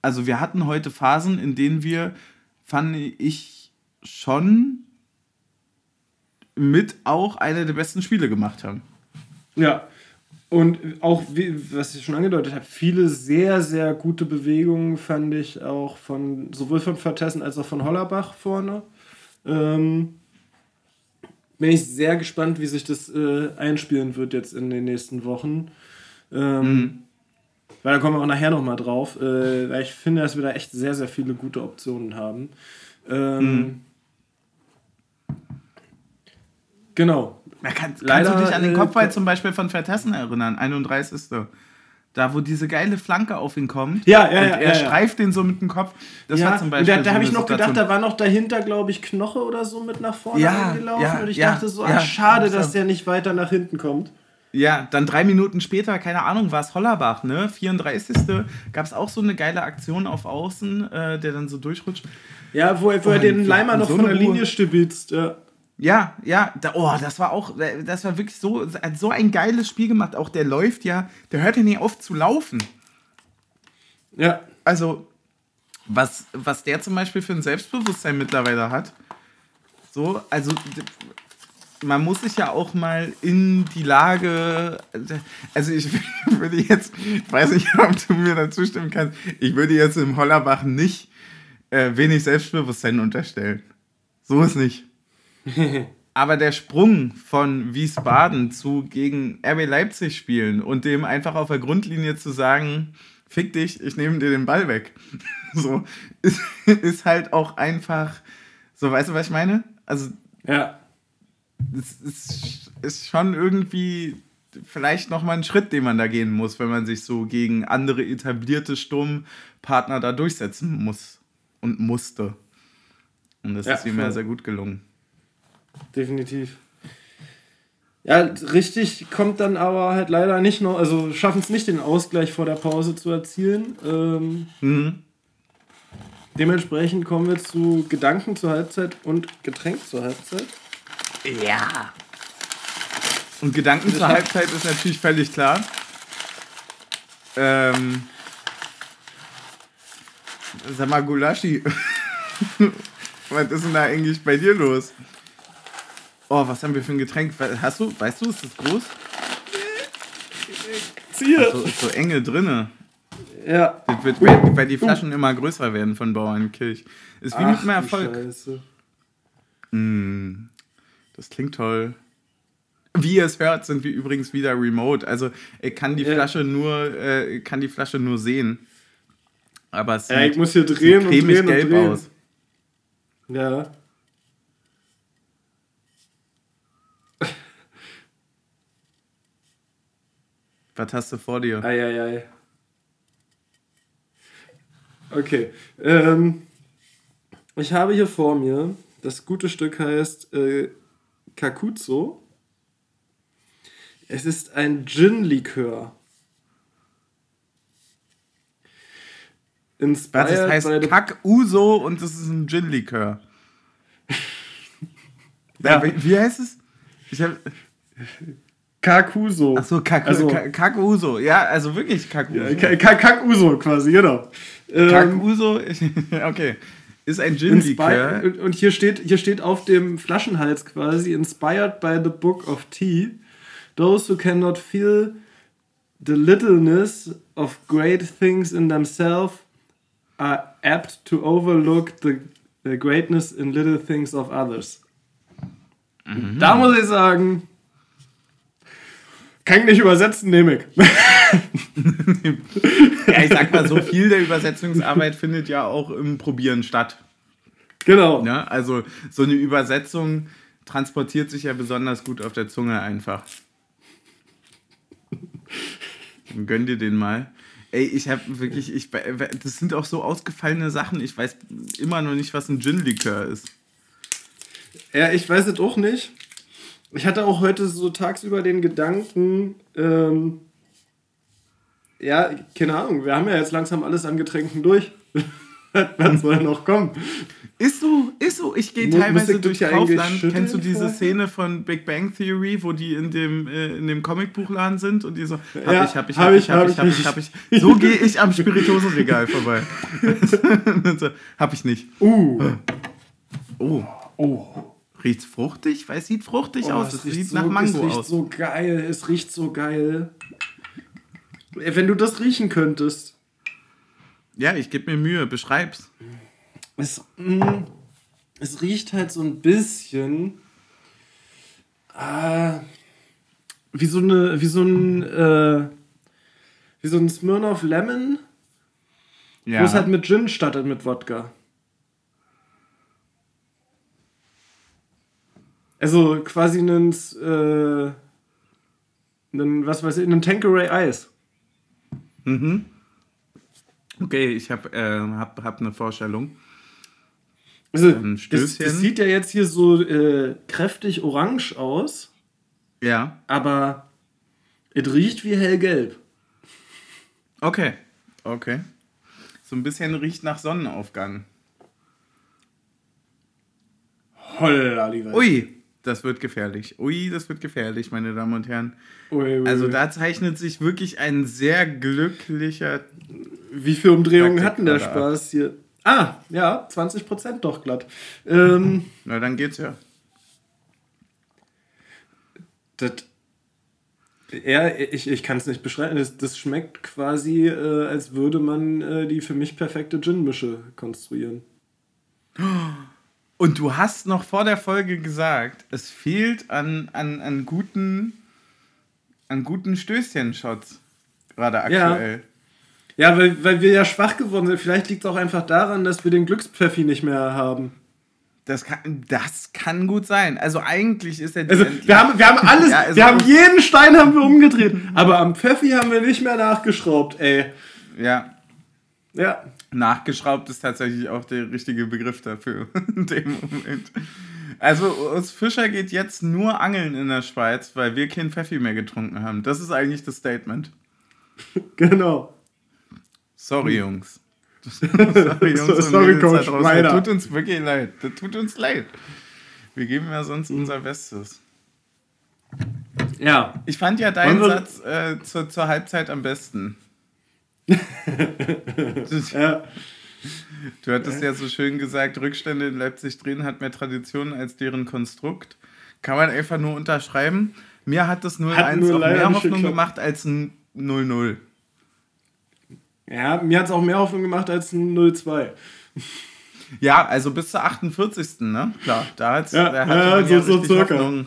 Also wir hatten heute Phasen, in denen wir, fand ich, schon mit auch einer der besten Spiele gemacht haben. Ja. Und auch, wie, was ich schon angedeutet habe, viele sehr, sehr gute Bewegungen fand ich auch von sowohl von Vertessen als auch von Hollerbach vorne. Ähm, bin ich sehr gespannt, wie sich das äh, einspielen wird jetzt in den nächsten Wochen. Ähm, mhm. Weil da kommen wir auch nachher nochmal drauf. Äh, weil ich finde, dass wir da echt sehr, sehr viele gute Optionen haben. Ähm, mhm. Genau. Ja, kann, Leider, kannst du dich an den Kopfball äh, zum Beispiel von Vertessen erinnern? 31. Da, wo diese geile Flanke auf ihn kommt. Ja, ja, und ja. Er ja, streift den so mit dem Kopf. Das ja, war zum Beispiel. Da, da habe ich noch gedacht, da war noch dahinter, glaube ich, Knoche oder so mit nach vorne ja, gelaufen. Und ich dachte so, ach, schade, dass der nicht weiter nach hinten kommt. Ja, dann drei Minuten später, keine Ahnung, war es Hollerbach, ne? 34. gab es auch so eine geile Aktion auf Außen, äh, der dann so durchrutscht. Ja, wo, wo oh, er den Leimer noch so von der Linie stibitzt. Ja. Ja, ja, da, oh, das war auch, das war wirklich so, so ein geiles Spiel gemacht. Auch der läuft ja, der hört ja nicht auf zu laufen. Ja. Also, was, was der zum Beispiel für ein Selbstbewusstsein mittlerweile hat, so, also, man muss sich ja auch mal in die Lage, also ich würde jetzt, ich weiß nicht, ob du mir da zustimmen kannst, ich würde jetzt im Hollerbach nicht äh, wenig Selbstbewusstsein unterstellen. So ist nicht. Aber der Sprung von Wiesbaden zu gegen RB Leipzig spielen und dem einfach auf der Grundlinie zu sagen, fick dich, ich nehme dir den Ball weg. so, ist, ist halt auch einfach, so, weißt du, was ich meine? Also, ja. Es ist, ist schon irgendwie vielleicht nochmal ein Schritt, den man da gehen muss, wenn man sich so gegen andere etablierte Sturmpartner da durchsetzen muss und musste. Und das ja, ist ihm ja sehr gut gelungen. Definitiv. Ja, richtig kommt dann aber halt leider nicht noch, also schaffen es nicht, den Ausgleich vor der Pause zu erzielen. Ähm, mhm. Dementsprechend kommen wir zu Gedanken zur Halbzeit und Getränk zur Halbzeit. Ja. Und Gedanken zur Halbzeit ist natürlich völlig klar. Ähm, sag mal, Gulaschi, was ist denn da eigentlich bei dir los? Oh, was haben wir für ein Getränk? Hast du, weißt du, ist das groß? Ziehe. So, ist so enge drinne. Ja. Das wird, weil, weil die Flaschen uh. immer größer werden von Bauernkirch. Ist wie Ach, mit mehr Erfolg. Mm, das klingt toll. Wie ihr es hört, sind wir übrigens wieder remote. Also ich kann die ja. Flasche nur, äh, kann die Flasche nur sehen. Aber es sieht, ja, ich muss hier drehen und drehen gelb und drehen. aus. Ja. Was hast du vor dir? Eieiei. Okay. Ähm, ich habe hier vor mir, das gute Stück heißt äh, Kakuzo. Es ist ein Gin-Likör. Inspired das heißt Kack-Uso und das ist ein Gin-Likör. ja. Wie, wie heißt es? Ich habe Kakuso. Achso, Kak also, Kakuso. Ja, also wirklich Kakuso. Ja, Kakuso quasi, genau. Ähm, Kakuso, okay. Ist ein Gin-Likör. Und hier steht, hier steht auf dem Flaschenhals quasi, inspired by the book of tea, those who cannot feel the littleness of great things in themselves are apt to overlook the, the greatness in little things of others. Mhm. Da muss ich sagen, kann ich nicht übersetzen, nehme ich. ja, ich sag mal, so viel der Übersetzungsarbeit findet ja auch im Probieren statt. Genau. Ja, also so eine Übersetzung transportiert sich ja besonders gut auf der Zunge einfach. Gönn dir den mal. Ey, ich habe wirklich, ich, das sind auch so ausgefallene Sachen. Ich weiß immer noch nicht, was ein Gin-Likör ist. Ja, ich weiß es auch nicht. Ich hatte auch heute so tagsüber den Gedanken, ähm, ja, keine Ahnung, wir haben ja jetzt langsam alles an Getränken durch. Was soll noch kommen? Ist so, ist so. Ich gehe teilweise durch Kaufland. Kennst du diese? Szene von Big Bang Theory, wo die in dem, äh, in dem Comicbuchladen sind und die so, hab ja, ich, hab ich, hab, hab ich, hab ich, hab ich, hab ich, hab ich. So gehe ich am Spirituosenregal vorbei. so, hab ich nicht. Uh. Oh. Oh. Riecht fruchtig? Weil es sieht fruchtig Oh, aus. es Es riecht sieht so, nach Mango Es riecht aus. so geil. Es riecht so geil. Wenn du das riechen könntest. Ja, ich gebe mir Mühe. Beschreib's. Es, mm, es riecht halt so ein bisschen ah, wie so eine, wie so ein, äh, wie so ein Smirnoff Lemon, Ja. wo es halt mit Gin startet mit Wodka. Also quasi einen, äh, einen was weiß ich, einen Tanqueray Eis. okay, ich habe äh, hab, hab eine Vorstellung. Also, das, das sieht ja jetzt hier so äh, kräftig orange aus. Ja. aber es riecht wie hellgelb. Okay. Okay. So ein bisschen riecht nach Sonnenaufgang. Holla, lieber. Ui, das wird gefährlich. Ui, das wird gefährlich, meine Damen und Herren. Ui, ui, Also da zeichnet sich wirklich ein sehr glücklicher. Wie viele Umdrehungen hatten der. Spaß hier? Ah, ja, 20% doch glatt. Ähm, Na, dann geht's ja. das, ja, ich, ich kann es nicht beschreiben. Das, das schmeckt quasi, äh, als würde man äh, die für mich perfekte Gin-Mische konstruieren. Und du hast noch vor der Folge gesagt, es fehlt an, an, an guten, an guten Stößchen-Shots. Gerade Ja. aktuell. Ja, weil, weil wir ja schwach geworden sind. Vielleicht liegt es auch einfach daran, dass wir den Glückspfeffi nicht mehr haben. Das, kann, das kann gut sein. Also eigentlich ist er Also, wir haben, wir haben alles, Ja, also- wir haben jeden Stein haben wir umgedreht. Aber am Pfeffi haben wir nicht mehr nachgeschraubt, ey. ja, Ja. Nachgeschraubt ist tatsächlich auch der richtige Begriff dafür in dem Moment. Also uns Fischer geht jetzt nur angeln in der Schweiz, weil wir keinen Pfeffi mehr getrunken haben. Das ist eigentlich das Statement. Genau. Sorry, Jungs. Sorry, Jungs. Sorry, Coach. Das tut uns wirklich leid. Das tut uns leid. Wir geben ja sonst unser Bestes. Ja. Ich fand ja deinen Satz äh, zur, zur Halbzeit am besten. ja. Du hattest ja so schön gesagt, Rückstände in Leipzig drehen hat mehr Tradition als deren Konstrukt. Kann man einfach nur unterschreiben. Mir hat das 0-1 Hat nur auch mehr Hoffnung gemacht als ein 0-0. Ja, mir hat es auch mehr Hoffnung gemacht als ein 0-2. Ja, also bis zur 48. Ne? Klar, da, hat's, Ja, da ja, so- so circa. Hoffnung.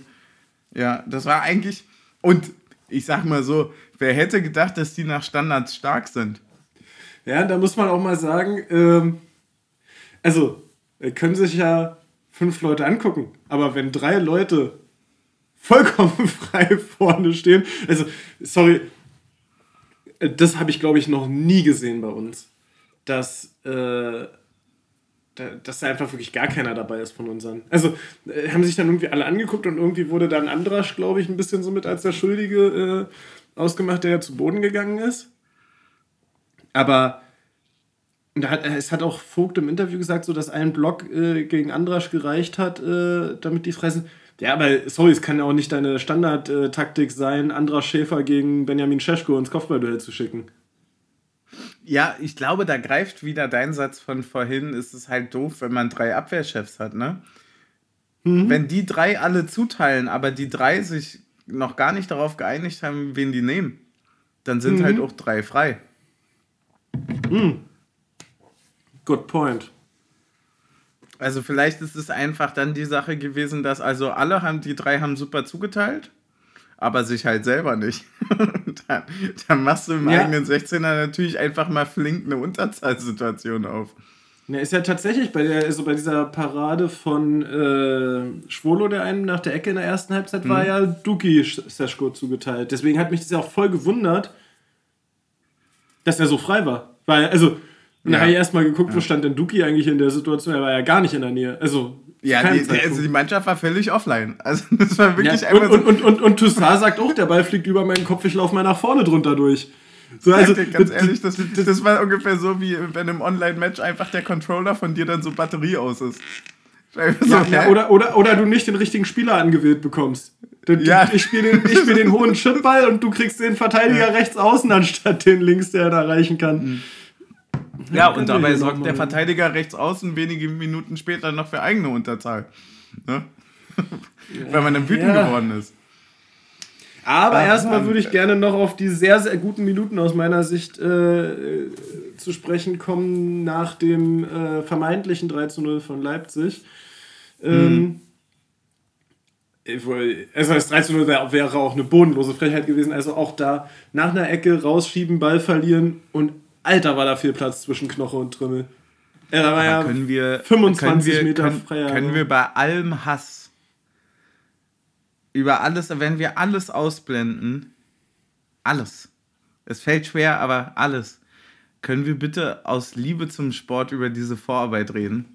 Ja, das war eigentlich. Und ich sag mal so, wer hätte gedacht, dass die nach Standards stark sind? Ja, da muss man auch mal sagen, ähm, also, äh, können sich ja fünf Leute angucken, aber wenn drei Leute vollkommen frei vorne stehen, also, sorry, äh, das habe ich, glaube ich, noch nie gesehen bei uns, dass, äh, da, dass da einfach wirklich gar keiner dabei ist von unseren. Also, äh, haben sich dann irgendwie alle angeguckt und irgendwie wurde dann Andrasch, glaube ich, ein bisschen so mit als der Schuldige äh, ausgemacht, der ja zu Boden gegangen ist. Aber hat, es hat auch Vogt im Interview gesagt, so dass ein Block äh, gegen Andrasch gereicht hat, äh, damit die frei sind. Ja, aber sorry, es kann ja auch nicht deine Standardtaktik sein, Andrasch Schäfer gegen Benjamin Scheschko ins Kopfballduell zu schicken. Ja, ich glaube, da greift wieder dein Satz von vorhin. Es ist halt doof, wenn man drei Abwehrchefs hat, ne? Wenn die drei alle zuteilen, aber die drei sich noch gar nicht darauf geeinigt haben, wen die nehmen, dann sind halt auch drei frei. Good point. Also vielleicht ist es einfach dann die Sache gewesen, dass also alle haben, die drei haben super zugeteilt, aber sich halt selber nicht. dann, dann machst du im Ja. eigenen 16er natürlich einfach mal flink eine Unterzahlsituation auf. Ja, ist ja tatsächlich bei, der, also bei dieser Parade von äh, Schwolo, der einen nach der Ecke in der ersten Halbzeit war, ja Duki Seschko zugeteilt. Deswegen hat mich das ja auch voll gewundert, dass er so frei war. Weil, also, Ja. habe ich erstmal geguckt, wo stand denn Duki eigentlich in der Situation. Er war ja gar nicht in der Nähe. Also, Ja, die, also die Mannschaft war völlig offline. Also das war wirklich ja, einfach und, und, und, und, und Toussaint sagt auch, der Ball fliegt über meinen Kopf, ich laufe mal nach vorne drunter durch. So, also, ganz ehrlich, das, das war ungefähr so, wie wenn im Online-Match einfach der Controller von dir dann so Batterie aus ist. So, Ja, ja, oder, oder, oder du nicht den richtigen Spieler angewählt bekommst. Du, Ja. Ich spiele den, ich spiel den hohen Chipball und du kriegst den Verteidiger rechts außen anstatt den links, der da erreichen kann. ja, können und dabei sorgt der Verteidiger rechts außen wenige Minuten später noch für eigene Unterzahl. Ne? weil man dann wütend Ja. geworden ist. Aber Ah, erstmal würde ich gerne noch auf die sehr, sehr guten Minuten aus meiner Sicht äh, äh, zu sprechen kommen nach dem äh, vermeintlichen 3 zu 0 von Leipzig. Ähm, woll- Also das 3 zu 0 wäre auch eine bodenlose Frechheit gewesen. Also auch da nach einer Ecke rausschieben, Ball verlieren und Alter war da viel Platz zwischen Knoche und Trimmel. Ja, da war ja können wir 25 können wir, Meter können, Freiheit. können wir bei allem Hass über alles, wenn wir alles ausblenden, alles. Es fällt schwer, aber alles. Können wir bitte aus Liebe zum Sport über diese Vorarbeit reden?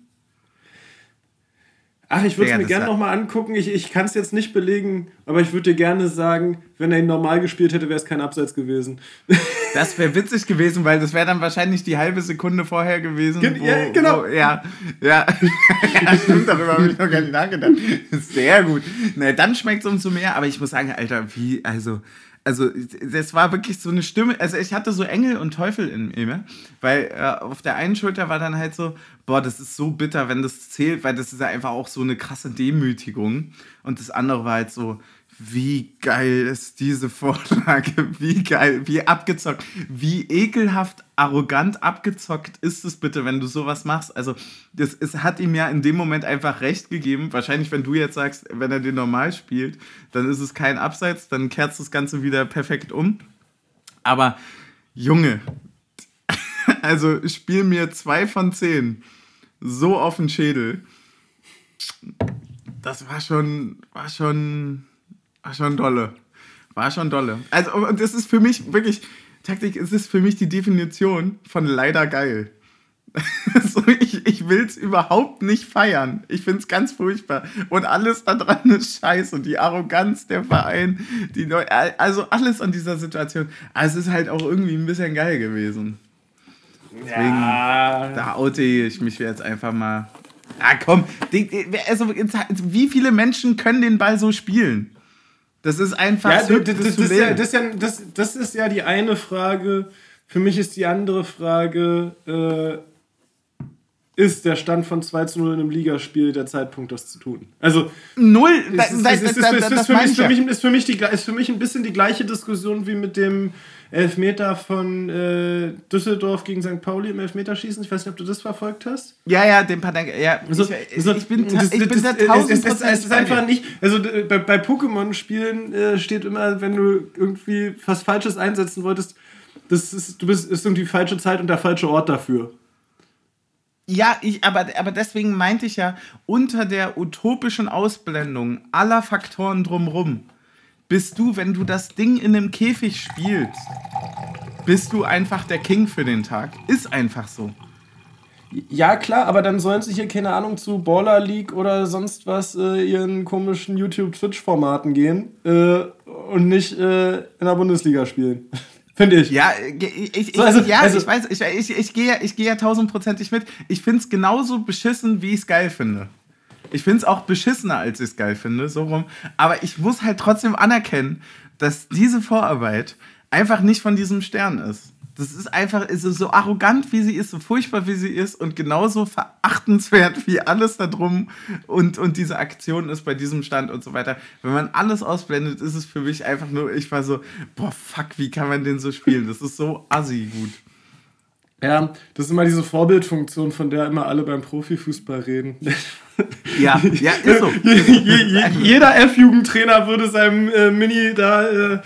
Ach, ich würde es mir gerne nochmal angucken. Ich, ich kann es jetzt nicht belegen, aber ich würde dir gerne sagen, wenn er ihn normal gespielt hätte, wäre es kein Abseits gewesen. Das wäre witzig gewesen, weil das wäre dann wahrscheinlich die halbe Sekunde vorher gewesen. Gen- ja, genau. Wo, ja, ja. ja, stimmt, darüber habe ich noch gar nicht nachgedacht. Sehr gut. Na, dann schmeckt es umso mehr, aber ich muss sagen, Alter, wie, also, also, das war wirklich so eine Stimme, also ich hatte so Engel und Teufel in mir, weil äh, auf der einen Schulter war dann halt so, boah, das ist so bitter, wenn das zählt, weil das ist ja einfach auch so eine krasse Demütigung. Und das andere war halt so, wie geil ist diese Vorlage, wie geil, wie abgezockt, wie ekelhaft arrogant abgezockt ist es bitte, wenn du sowas machst. Also, das, es hat ihm ja in dem Moment einfach recht gegeben. Wahrscheinlich, wenn du jetzt sagst, wenn er den normal spielt, dann ist es kein Abseits, dann kehrt das Ganze wieder perfekt um. Aber, Junge, also spiel mir zwei von zehn so auf den Schädel. Das war schon, war schon, war schon dolle. War schon dolle. Also, und das ist für mich wirklich, Taktik, es ist für mich die Definition von leider geil. so, ich ich will es überhaupt nicht feiern. Ich finde es ganz furchtbar. Und alles daran ist scheiße. Die Arroganz der Verein, die Neu also alles an dieser Situation. Also es ist halt auch irgendwie ein bisschen geil gewesen. Deswegen, da oute ich mich jetzt einfach mal. Ah, komm. Also, wie viele Menschen können den Ball so spielen? Das ist einfach Ja, so, das, das, das ja, das, ist ja, das, das ist ja die eine Frage. Für mich ist die andere Frage, äh, ist der Stand von 2 zu 0 in einem Ligaspiel der Zeitpunkt, das zu tun? Also, Null. ist, für mich, ist, für mich die, ist für mich ein bisschen die gleiche Diskussion wie mit dem Elfmeter von äh, Düsseldorf gegen St. Pauli im Elfmeterschießen. Ich weiß nicht, ob du das verfolgt hast. Ja, ja, den Padank. Ja, Also, ich, also, ich bin, ta- das- ich bin da tausend es, es, es, ist einfach nicht. Also bei, bei Pokémon-Spielen äh, steht immer, wenn du irgendwie was Falsches einsetzen wolltest, das ist, du bist ist irgendwie die falsche Zeit und der falsche Ort dafür. Ja, ich, aber, aber deswegen meinte ich ja, unter der utopischen Ausblendung aller Faktoren drumrum, bist du, wenn du das Ding in einem Käfig spielst, bist du einfach der King für den Tag. Ist einfach so. Ja, klar, aber dann sollen sie hier, keine Ahnung, zu Baller League oder sonst was äh, ihren komischen YouTube-Twitch-Formaten gehen äh, und nicht äh, in der Bundesliga spielen. Finde ich. Ja, ich, ich, So, also- ja, also- ich weiß, ich, ich, ich gehe ja, ich gehe ja tausendprozentig mit. Ich finde es genauso beschissen, wie ich es geil finde. Ich finde es auch beschissener, als ich es geil finde, so rum. Aber ich muss halt trotzdem anerkennen, dass diese Vorarbeit einfach nicht von diesem Stern ist. Das ist einfach ist so- arrogant, wie sie ist, so furchtbar, wie sie ist und genauso verachtenswert wie alles da drum und, und diese Aktion ist bei diesem Stand und so weiter. Wenn man alles ausblendet, ist es für mich einfach nur, ich war so, boah, fuck, wie kann man den so spielen? Das ist so assi gut. Ja, das ist immer diese Vorbildfunktion, von der immer alle beim Profifußball reden. Ja, ja, ist so. Je, je, je, jeder F-Jugendtrainer würde seinem äh, Mini da äh,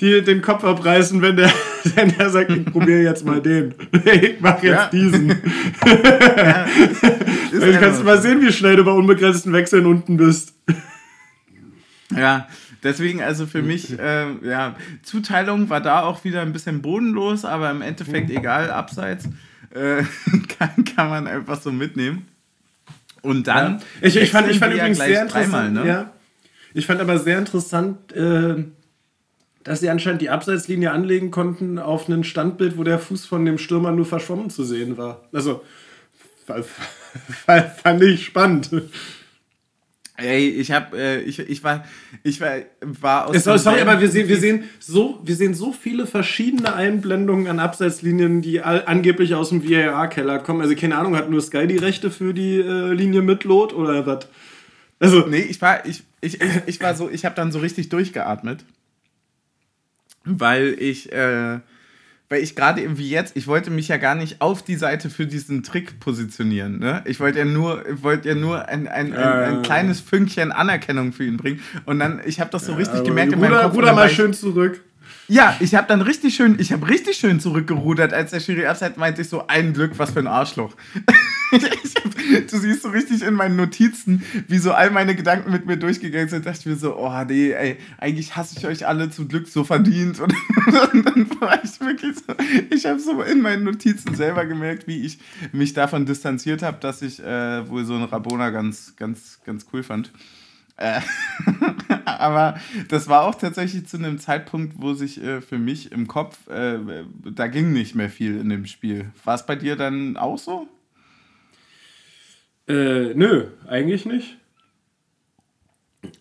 die, den Kopf abreißen, wenn der, wenn der sagt, ich probiere jetzt mal den. Ich mach jetzt Ja. diesen. Ist Also kannst du mal sehen, wie schnell du bei unbegrenzten Wechseln unten bist. Ja, deswegen also für mich, äh, ja, Zuteilung war da auch wieder ein bisschen bodenlos, aber im Endeffekt egal, abseits äh, kann, kann man einfach so mitnehmen. Und dann. Ich, ich fand, ich fand ja übrigens sehr interessant. dreimal, ne? ja, ich fand aber sehr interessant, äh, dass sie anscheinend die Abseitslinie anlegen konnten auf ein Standbild, wo der Fuß von dem Stürmer nur verschwommen zu sehen war. Also fa- fa- fand ich spannend. Ey, ich hab, äh, ich, ich war, ich war, war aus. Äh, Sorry, sorry, aber wir sehen, wir, sehen so, wir sehen so viele verschiedene Einblendungen an Abseitslinien, die all, angeblich aus dem VAR-Keller kommen. Also keine Ahnung, hat nur Sky die Rechte für die äh, Linie mit Lot oder was? Also nee, ich war ich, ich, ich, ich war so, ich habe dann so richtig durchgeatmet, weil ich äh, weil ich gerade irgendwie jetzt, ich wollte mich ja gar nicht auf die Seite für diesen Trick positionieren. Ne? Ich wollte ja nur, wollte ja nur ein, ein, ein, ein, äh. kleines Fünkchen Anerkennung für ihn bringen. Und dann, ich habe das so richtig ja, gemerkt in meinem Kopf. Ruder mal schön zurück. Ja, ich habe dann richtig schön, ich habe richtig schön zurückgerudert, als der Schiri abseits meinte ich so, ein Glück, was für ein Arschloch. du siehst so richtig in meinen Notizen, wie so all meine Gedanken mit mir durchgegangen sind. Da dachte ich mir so, oh nee, ey, eigentlich hasse ich euch alle zum Glück so verdient. Und, und dann war ich wirklich so, ich habe so in meinen Notizen selber gemerkt, wie ich mich davon distanziert habe, dass ich äh, wohl so einen Rabona ganz, ganz, ganz cool fand. Äh, aber das war auch tatsächlich zu einem Zeitpunkt, wo sich äh, für mich im Kopf, äh, da ging nicht mehr viel in dem Spiel. War es bei dir dann auch so? Äh, nö, eigentlich nicht.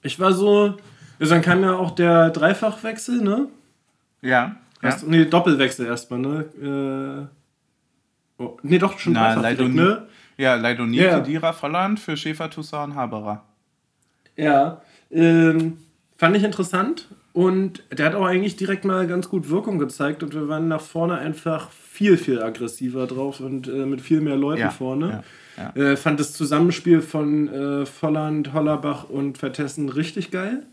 Ich war so. Also dann kam ja auch der Dreifachwechsel, ne? Ja. Erst, ja. Nee, Doppelwechsel erstmal, ne? Äh, oh, nee, doch schon Na, Leidoni, ne? Ja, Leidoni, ja. Kedira, Volland für Schäfer, Toussaint und Haberer. Ja, ähm, fand ich interessant und der hat auch eigentlich direkt mal ganz gut Wirkung gezeigt und wir waren nach vorne einfach viel, viel aggressiver drauf und äh, mit viel mehr Leuten ja, vorne. Ja. Ja. Äh, fand das Zusammenspiel von äh, Volland, Hollerbach und Vertessen richtig geil.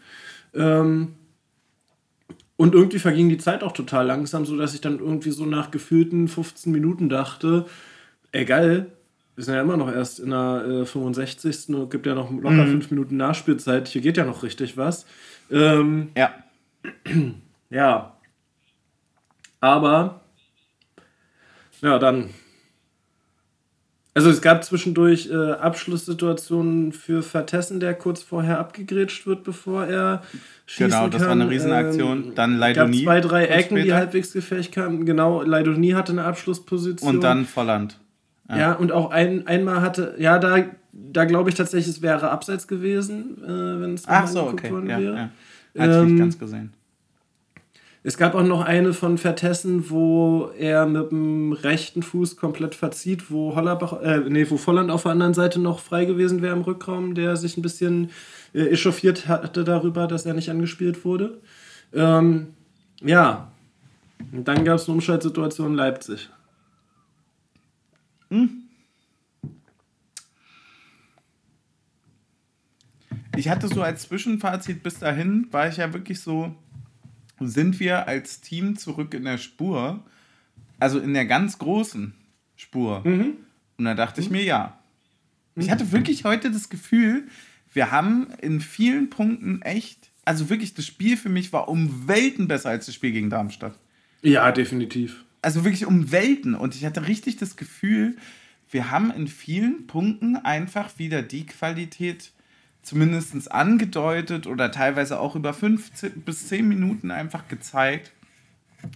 Ähm, und irgendwie verging die Zeit auch total langsam, sodass ich dann irgendwie so nach gefühlten 15 Minuten dachte, ey geil, wir sind ja immer noch erst in der äh, 65. und gibt ja noch locker mhm. 5 Minuten Nachspielzeit. Hier geht ja noch richtig was. Ähm, ja. Ja. Aber, ja, dann also es gab zwischendurch äh, Abschlusssituationen für Vertessen, der kurz vorher abgegrätscht wird, bevor er schießen Genau, das kann. war eine Riesenaktion. Ähm, dann Leidonie. gab zwei, drei Ecken, später. die halbwegs gefährlich kamen. Genau, Leidonie hatte eine Abschlussposition. Und dann Volland. Ja, ja und auch ein, einmal hatte, ja, da, da glaube ich tatsächlich, es wäre abseits gewesen, äh, wenn es Ach so, okay. worden ja, wäre. Ja. Hatte ähm, ich nicht ganz gesehen. Es gab auch noch eine von Vertessen, wo er mit dem rechten Fuß komplett verzieht, wo Hollerbach, äh, nee, wo Volland auf der anderen Seite noch frei gewesen wäre im Rückraum, der sich ein bisschen äh, echauffiert hatte darüber, dass er nicht angespielt wurde. Ähm, ja. Und dann gab es eine Umschaltsituation in Leipzig. Hm. Ich hatte so als Zwischenfazit bis dahin, war ich ja wirklich so, sind wir als Team zurück in der Spur, also in der ganz großen Spur. Mhm. Und da dachte ich mir, ja. Ich mhm. hatte wirklich heute das Gefühl, wir haben in vielen Punkten echt, also wirklich, das Spiel für mich war um Welten besser als das Spiel gegen Darmstadt. Ja, definitiv. Also wirklich um Welten. Und ich hatte richtig das Gefühl, wir haben in vielen Punkten einfach wieder die Qualität, zumindest angedeutet oder teilweise auch über fünf bis zehn Minuten einfach gezeigt,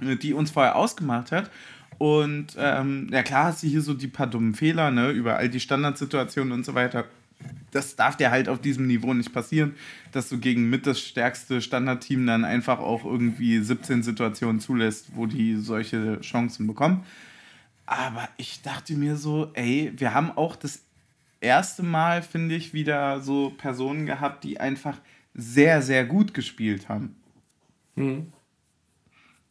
die uns vorher ausgemacht hat. Und ähm, ja klar hast du hier so die paar dummen Fehler, ne, über all die Standardsituationen und so weiter. Das darf dir halt auf diesem Niveau nicht passieren, dass du gegen mit das stärkste Standardteam dann einfach auch irgendwie 17 Situationen zulässt, wo die solche Chancen bekommen. Aber ich dachte mir so, ey, wir haben auch das erste Mal, finde ich, wieder so Personen gehabt, die einfach sehr, sehr gut gespielt haben. Mhm.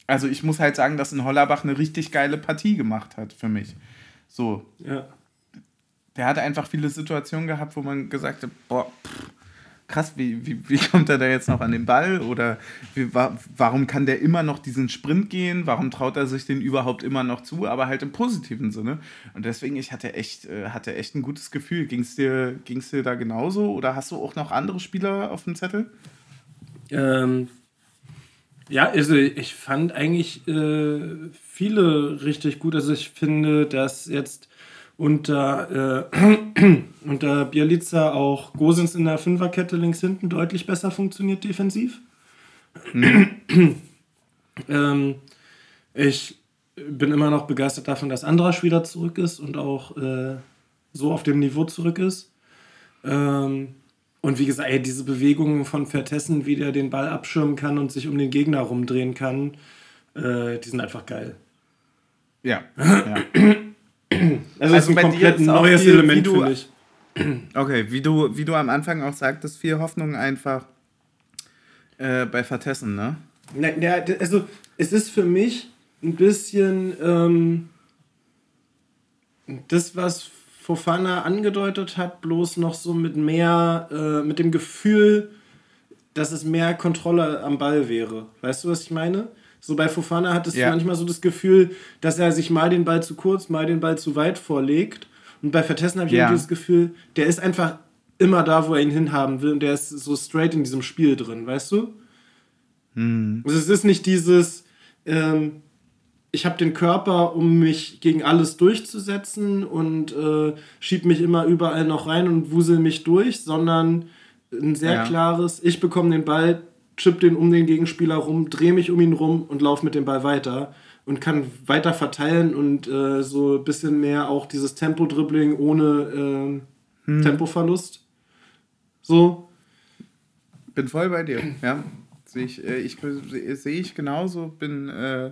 Also ich muss halt sagen, dass in Hollerbach eine richtig geile Partie gemacht hat für mich. So. Ja. Der hatte einfach viele Situationen gehabt, wo man gesagt hat, boah, pff, krass, wie, wie, wie kommt er da jetzt noch an den Ball? Oder wie, wa warum kann der immer noch diesen Sprint gehen? Warum traut er sich den überhaupt immer noch zu? Aber halt im positiven Sinne. Und deswegen, ich hatte echt, äh, hatte echt ein gutes Gefühl. Ging es dir, ging's dir da genauso? Oder hast du auch noch andere Spieler auf dem Zettel? Ähm, ja, also ich fand eigentlich äh, viele richtig gut. Also ich finde, dass jetzt unter, äh, unter Bielica auch Gosens in der Fünferkette links hinten deutlich besser funktioniert defensiv. Mhm. ähm, ich bin immer noch begeistert davon, dass Andrasch wieder zurück ist und auch äh, so auf dem Niveau zurück ist. Ähm, und wie gesagt, ey, diese Bewegungen von Vertessen, wie der den Ball abschirmen kann und sich um den Gegner rumdrehen kann, äh, die sind einfach geil. Ja. ja. Also, also ein komplett neues Element, finde ich. Okay, wie du, wie du am Anfang auch sagtest, viel Hoffnung einfach äh, bei Vertessen, ne? Nein, ja, also es ist für mich ein bisschen ähm, das, was Fofana angedeutet hat, bloß noch so mit mehr, äh, mit dem Gefühl, dass es mehr Kontrolle am Ball wäre. Weißt du, was ich meine? So bei Fofana hat es ja. manchmal so das Gefühl, dass er sich mal den Ball zu kurz, mal den Ball zu weit vorlegt. Und bei Vertessen habe ich ja. das Gefühl, der ist einfach immer da, wo er ihn hinhaben will und der ist so straight in diesem Spiel drin, weißt du? Hm. Also es ist nicht dieses, ähm, ich habe den Körper, um mich gegen alles durchzusetzen und äh, schieb mich immer überall noch rein und wusel mich durch, sondern ein sehr ja. klares, ich bekomme den Ball, chip den um den Gegenspieler rum, drehe mich um ihn rum und laufe mit dem Ball weiter und kann weiter verteilen und äh, so ein bisschen mehr auch dieses Tempo-Dribbling ohne äh, hm. Tempoverlust. So. Bin voll bei dir, ja. Sehe ich, äh, ich, seh ich genauso, bin äh,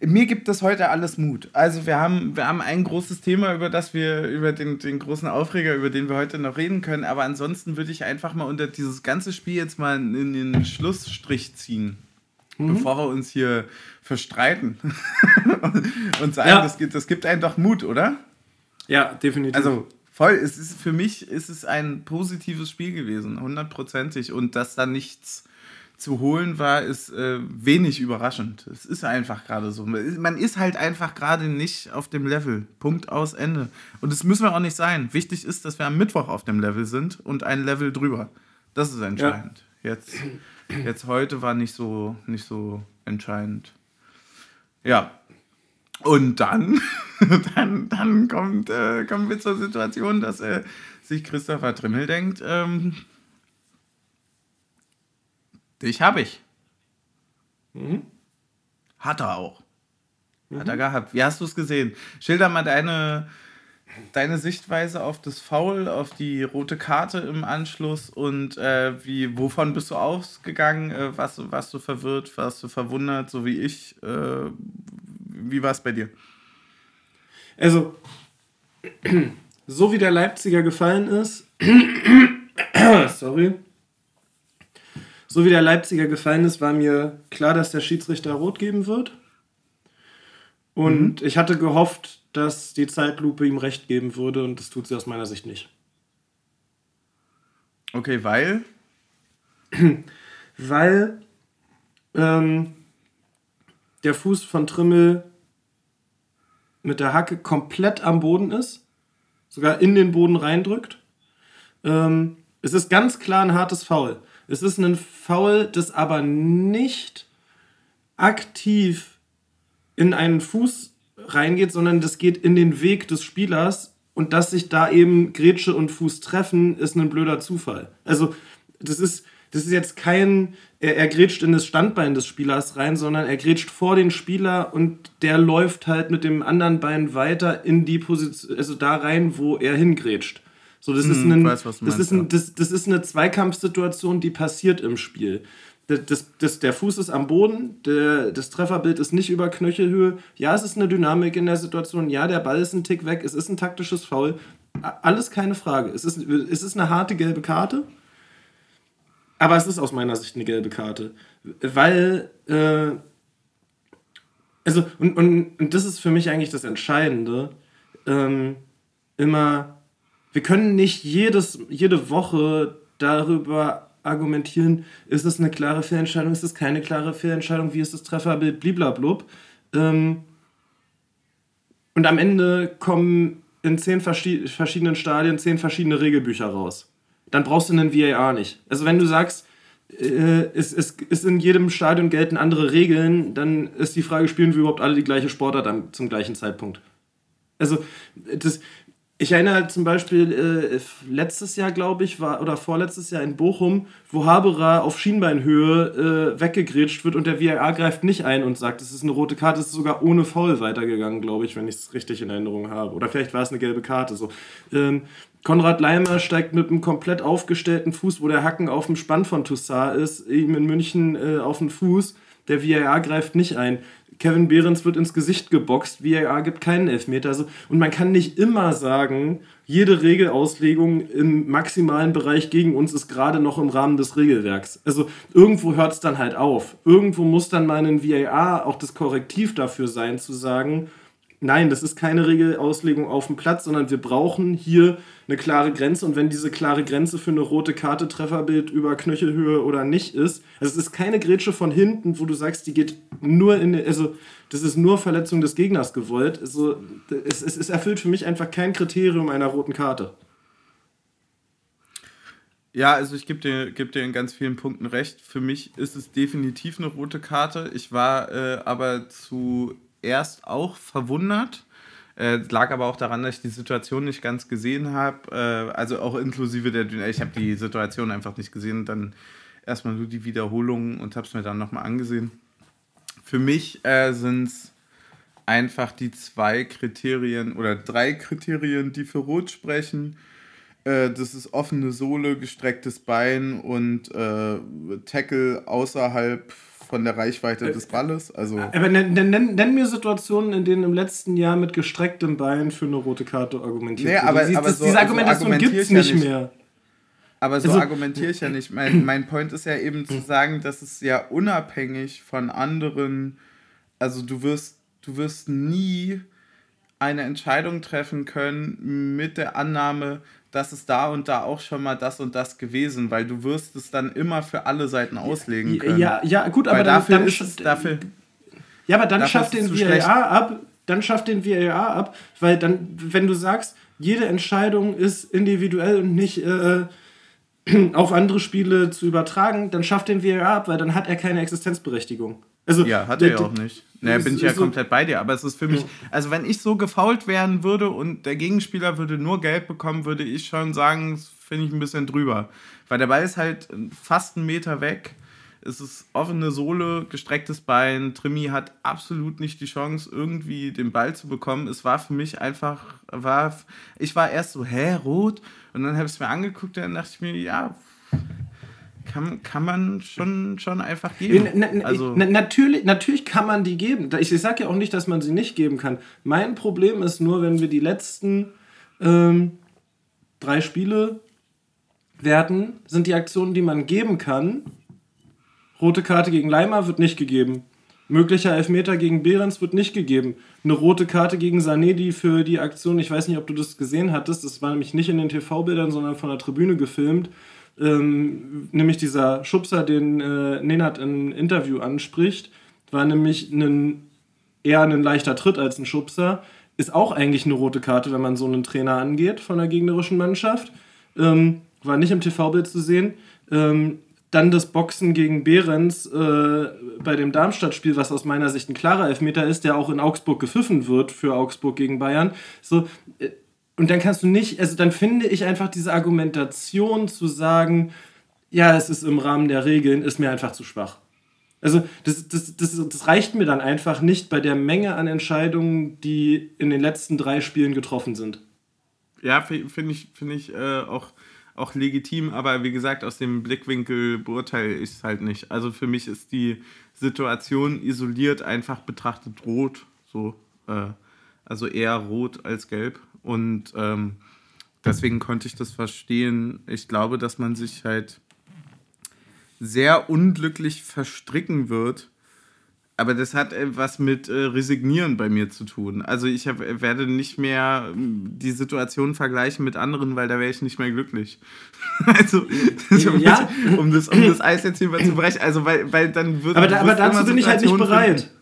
mir gibt das heute alles Mut. Also wir haben, wir haben ein großes Thema, über das wir, über den, den großen Aufreger, über den wir heute noch reden können. Aber ansonsten würde ich einfach mal unter dieses ganze Spiel jetzt mal in den Schlussstrich ziehen. Mhm. Bevor wir uns hier verstreiten und sagen, ja. das, gibt, das gibt einen doch Mut, oder? Ja, definitiv. Also voll, es ist für mich ist es ein positives Spiel gewesen, hundertprozentig. Und dass da nichts zu holen war, ist äh, wenig überraschend. Es ist einfach gerade so. Man ist halt einfach gerade nicht auf dem Level. Punkt aus Ende. Und das müssen wir auch nicht sein. Wichtig ist, dass wir am Mittwoch auf dem Level sind und ein Level drüber. Das ist entscheidend. Ja. Jetzt, jetzt heute war nicht so, nicht so entscheidend. Ja. Und dann, dann, dann kommt, äh, kommen wir zur Situation, dass äh, sich Christopher Trimmel denkt, ähm, Dich habe ich. Mhm. Hat er auch. Mhm. Hat er gehabt. Wie hast du es gesehen? Schilder mal deine, deine Sichtweise auf das Foul, auf die rote Karte im Anschluss und äh, wie, wovon bist du ausgegangen? Äh, warst, du, warst du verwirrt? Warst du verwundert, so wie ich? Äh, wie war es bei dir? Also, so wie der Leipziger gefallen ist, sorry, so wie der Leipziger gefallen ist, war mir klar, dass der Schiedsrichter rot geben wird. Und mhm. ich hatte gehofft, dass die Zeitlupe ihm recht geben würde und das tut sie aus meiner Sicht nicht. Okay, weil? weil ähm, der Fuß von Trimmel mit der Hacke komplett am Boden ist, sogar in den Boden reindrückt. Ähm, es ist ganz klar ein hartes Foul. Es ist ein Foul, das aber nicht aktiv in einen Fuß reingeht, sondern das geht in den Weg des Spielers und dass sich da eben Grätsche und Fuß treffen, ist ein blöder Zufall. Also das ist, das ist jetzt kein, er, er grätscht in das Standbein des Spielers rein, sondern er grätscht vor den Spieler und der läuft halt mit dem anderen Bein weiter in die Position, also da rein, wo er hingrätscht. So, das, hm, ist ein, weiß, das, meinst, ist ein, das, das ist eine Zweikampfsituation, die passiert im Spiel. Das, das, das, der Fuß ist am Boden, der, das Trefferbild ist nicht über Knöchelhöhe. Ja, es ist eine Dynamik in der Situation. Ja, der Ball ist ein Tick weg. Es ist ein taktisches Foul. Alles keine Frage. Es ist, es ist eine harte gelbe Karte. Aber es ist aus meiner Sicht eine gelbe Karte. Weil, äh, also, und, und, und das ist für mich eigentlich das Entscheidende. Ähm, immer wir können nicht jedes, jede Woche darüber argumentieren, ist es eine klare Fehlentscheidung, ist es keine klare Fehlentscheidung, wie ist das Trefferbild, bliblablub. Ähm, und am Ende kommen in zehn verschiedenen Stadien zehn verschiedene Regelbücher raus. Dann brauchst du einen VAR nicht. Also wenn du sagst, äh, es, es, es in jedem Stadion gelten andere Regeln, dann ist die Frage, spielen wir überhaupt alle die gleiche Sportart zum gleichen Zeitpunkt? Also das, ich erinnere zum Beispiel äh, letztes Jahr, glaube ich, war oder vorletztes Jahr in Bochum, wo Haberer auf Schienbeinhöhe äh, weggegrätscht wird und der VAR greift nicht ein und sagt, es ist eine rote Karte, es ist sogar ohne Foul weitergegangen, glaube ich, wenn ich es richtig in Erinnerung habe. Oder vielleicht war es eine gelbe Karte. So. Ähm, Konrad Leimer steigt mit einem komplett aufgestellten Fuß, wo der Hacken auf dem Spann von Toussaint ist, ihm in München äh, auf den Fuß. Der VAR greift nicht ein Kevin Behrens wird ins Gesicht geboxt, VAR gibt keinen Elfmeter. Also, und man kann nicht immer sagen, jede Regelauslegung im maximalen Bereich gegen uns ist gerade noch im Rahmen des Regelwerks. Also irgendwo hört es dann halt auf. Irgendwo muss dann mal ein VAR auch das Korrektiv dafür sein, zu sagen, nein, das ist keine Regelauslegung auf dem Platz, sondern wir brauchen hier eine klare Grenze. Und wenn diese klare Grenze für eine rote Karte Trefferbild über Knöchelhöhe oder nicht ist, also es ist keine Grätsche von hinten, wo du sagst, die geht nur in, also das ist nur Verletzung des Gegners gewollt. Also es, es, es erfüllt für mich einfach kein Kriterium einer roten Karte. Ja, also ich gebe dir, geb dir in ganz vielen Punkten recht. Für mich ist es definitiv eine rote Karte. Ich war äh, aber zu erst auch verwundert. Äh, lag aber auch daran, dass ich die Situation nicht ganz gesehen habe. Äh, also auch inklusive der Dynamik. Ich habe die Situation einfach nicht gesehen. Dann erstmal nur die Wiederholungen und habe es mir dann nochmal angesehen. Für mich äh, sind es einfach die zwei Kriterien oder drei Kriterien, die für Rot sprechen. Äh, das ist offene Sohle, gestrecktes Bein und äh, Tackle außerhalb von der Reichweite des Balles. Also Aber nenn, nenn, nenn, mir Situationen, in denen im letzten Jahr mit gestrecktem Bein für eine rote Karte argumentiert nee, aber, aber das, so, diese Argumentation so gibt es nicht, nicht mehr. Aber so also, argumentiere ich ja nicht. Mein, mein Point ist ja eben zu sagen, dass es ja unabhängig von anderen, also du wirst, du wirst nie eine Entscheidung treffen können mit der Annahme, das ist da und da auch schon mal das und das gewesen, weil du wirst es dann immer für alle Seiten auslegen können. Ja, ja, gut, aber dann, dafür dann, ist es, dafür, Ja, aber dann schafft den VAR ab, dann schafft den VAR ab, weil dann, wenn du sagst, jede Entscheidung ist individuell und nicht äh, auf andere Spiele zu übertragen, dann schafft den VAR ab, weil dann hat er keine Existenzberechtigung. Also, ja, hat er ja auch nicht. Naja, bin ich ja so komplett bei dir. Aber es ist für mich, also wenn ich so gefault werden würde und der Gegenspieler würde nur gelb bekommen, würde ich schon sagen, das finde ich ein bisschen drüber. Weil der Ball ist halt fast einen Meter weg. Es ist offene Sohle, gestrecktes Bein. Trimi hat absolut nicht die Chance, irgendwie den Ball zu bekommen. Es war für mich einfach, war, ich war erst so, hä, rot? Und dann habe ich es mir angeguckt und dann dachte ich mir, ja, kann, kann man schon, schon einfach geben. Na, na, also na, natürlich, natürlich kann man die geben. Ich, ich sage ja auch nicht, dass man sie nicht geben kann. Mein Problem ist nur, wenn wir die letzten ähm, drei Spiele werten, sind die Aktionen, die man geben kann. Rote Karte gegen Leimer wird nicht gegeben. Möglicher Elfmeter gegen Behrens wird nicht gegeben. Eine rote Karte gegen Sané, die für die Aktion, ich weiß nicht, ob du das gesehen hattest, das war nämlich nicht in den TV-Bildern, sondern von der Tribüne gefilmt ähm, nämlich dieser Schubser, den äh, Nenad im Interview anspricht, war nämlich ein, eher ein leichter Tritt als ein Schubser. Ist auch eigentlich eine rote Karte, wenn man so einen Trainer angeht von der gegnerischen Mannschaft. Ähm, war nicht im TV-Bild zu sehen. Ähm, dann das Boxen gegen Behrens äh, bei dem Darmstadt-Spiel, was aus meiner Sicht ein klarer Elfmeter ist, der auch in Augsburg gepfiffen wird für Augsburg gegen Bayern. So, äh, und dann kannst du nicht, also dann finde ich einfach diese Argumentation zu sagen, ja, es ist im Rahmen der Regeln, ist mir einfach zu schwach. Also das, das, das, das reicht mir dann einfach nicht bei der Menge an Entscheidungen, die in den letzten drei Spielen getroffen sind. Ja, finde ich, find ich äh, auch, auch legitim, aber wie gesagt, aus dem Blickwinkel beurteile ich es halt nicht. Also für mich ist die Situation isoliert einfach betrachtet rot, so, äh, also eher rot als gelb. Und ähm, deswegen konnte ich das verstehen. Ich glaube, dass man sich halt sehr unglücklich verstricken wird. Aber das hat etwas mit äh, Resignieren bei mir zu tun. Also ich hab, werde nicht mehr ähm, die Situation vergleichen mit anderen, weil da wäre ich nicht mehr glücklich. also, ja. um, das, um das Eis jetzt hier mal zu brechen. Also weil, weil dann wird... Aber, da, aber dazu bin ich halt nicht bereit. Finden.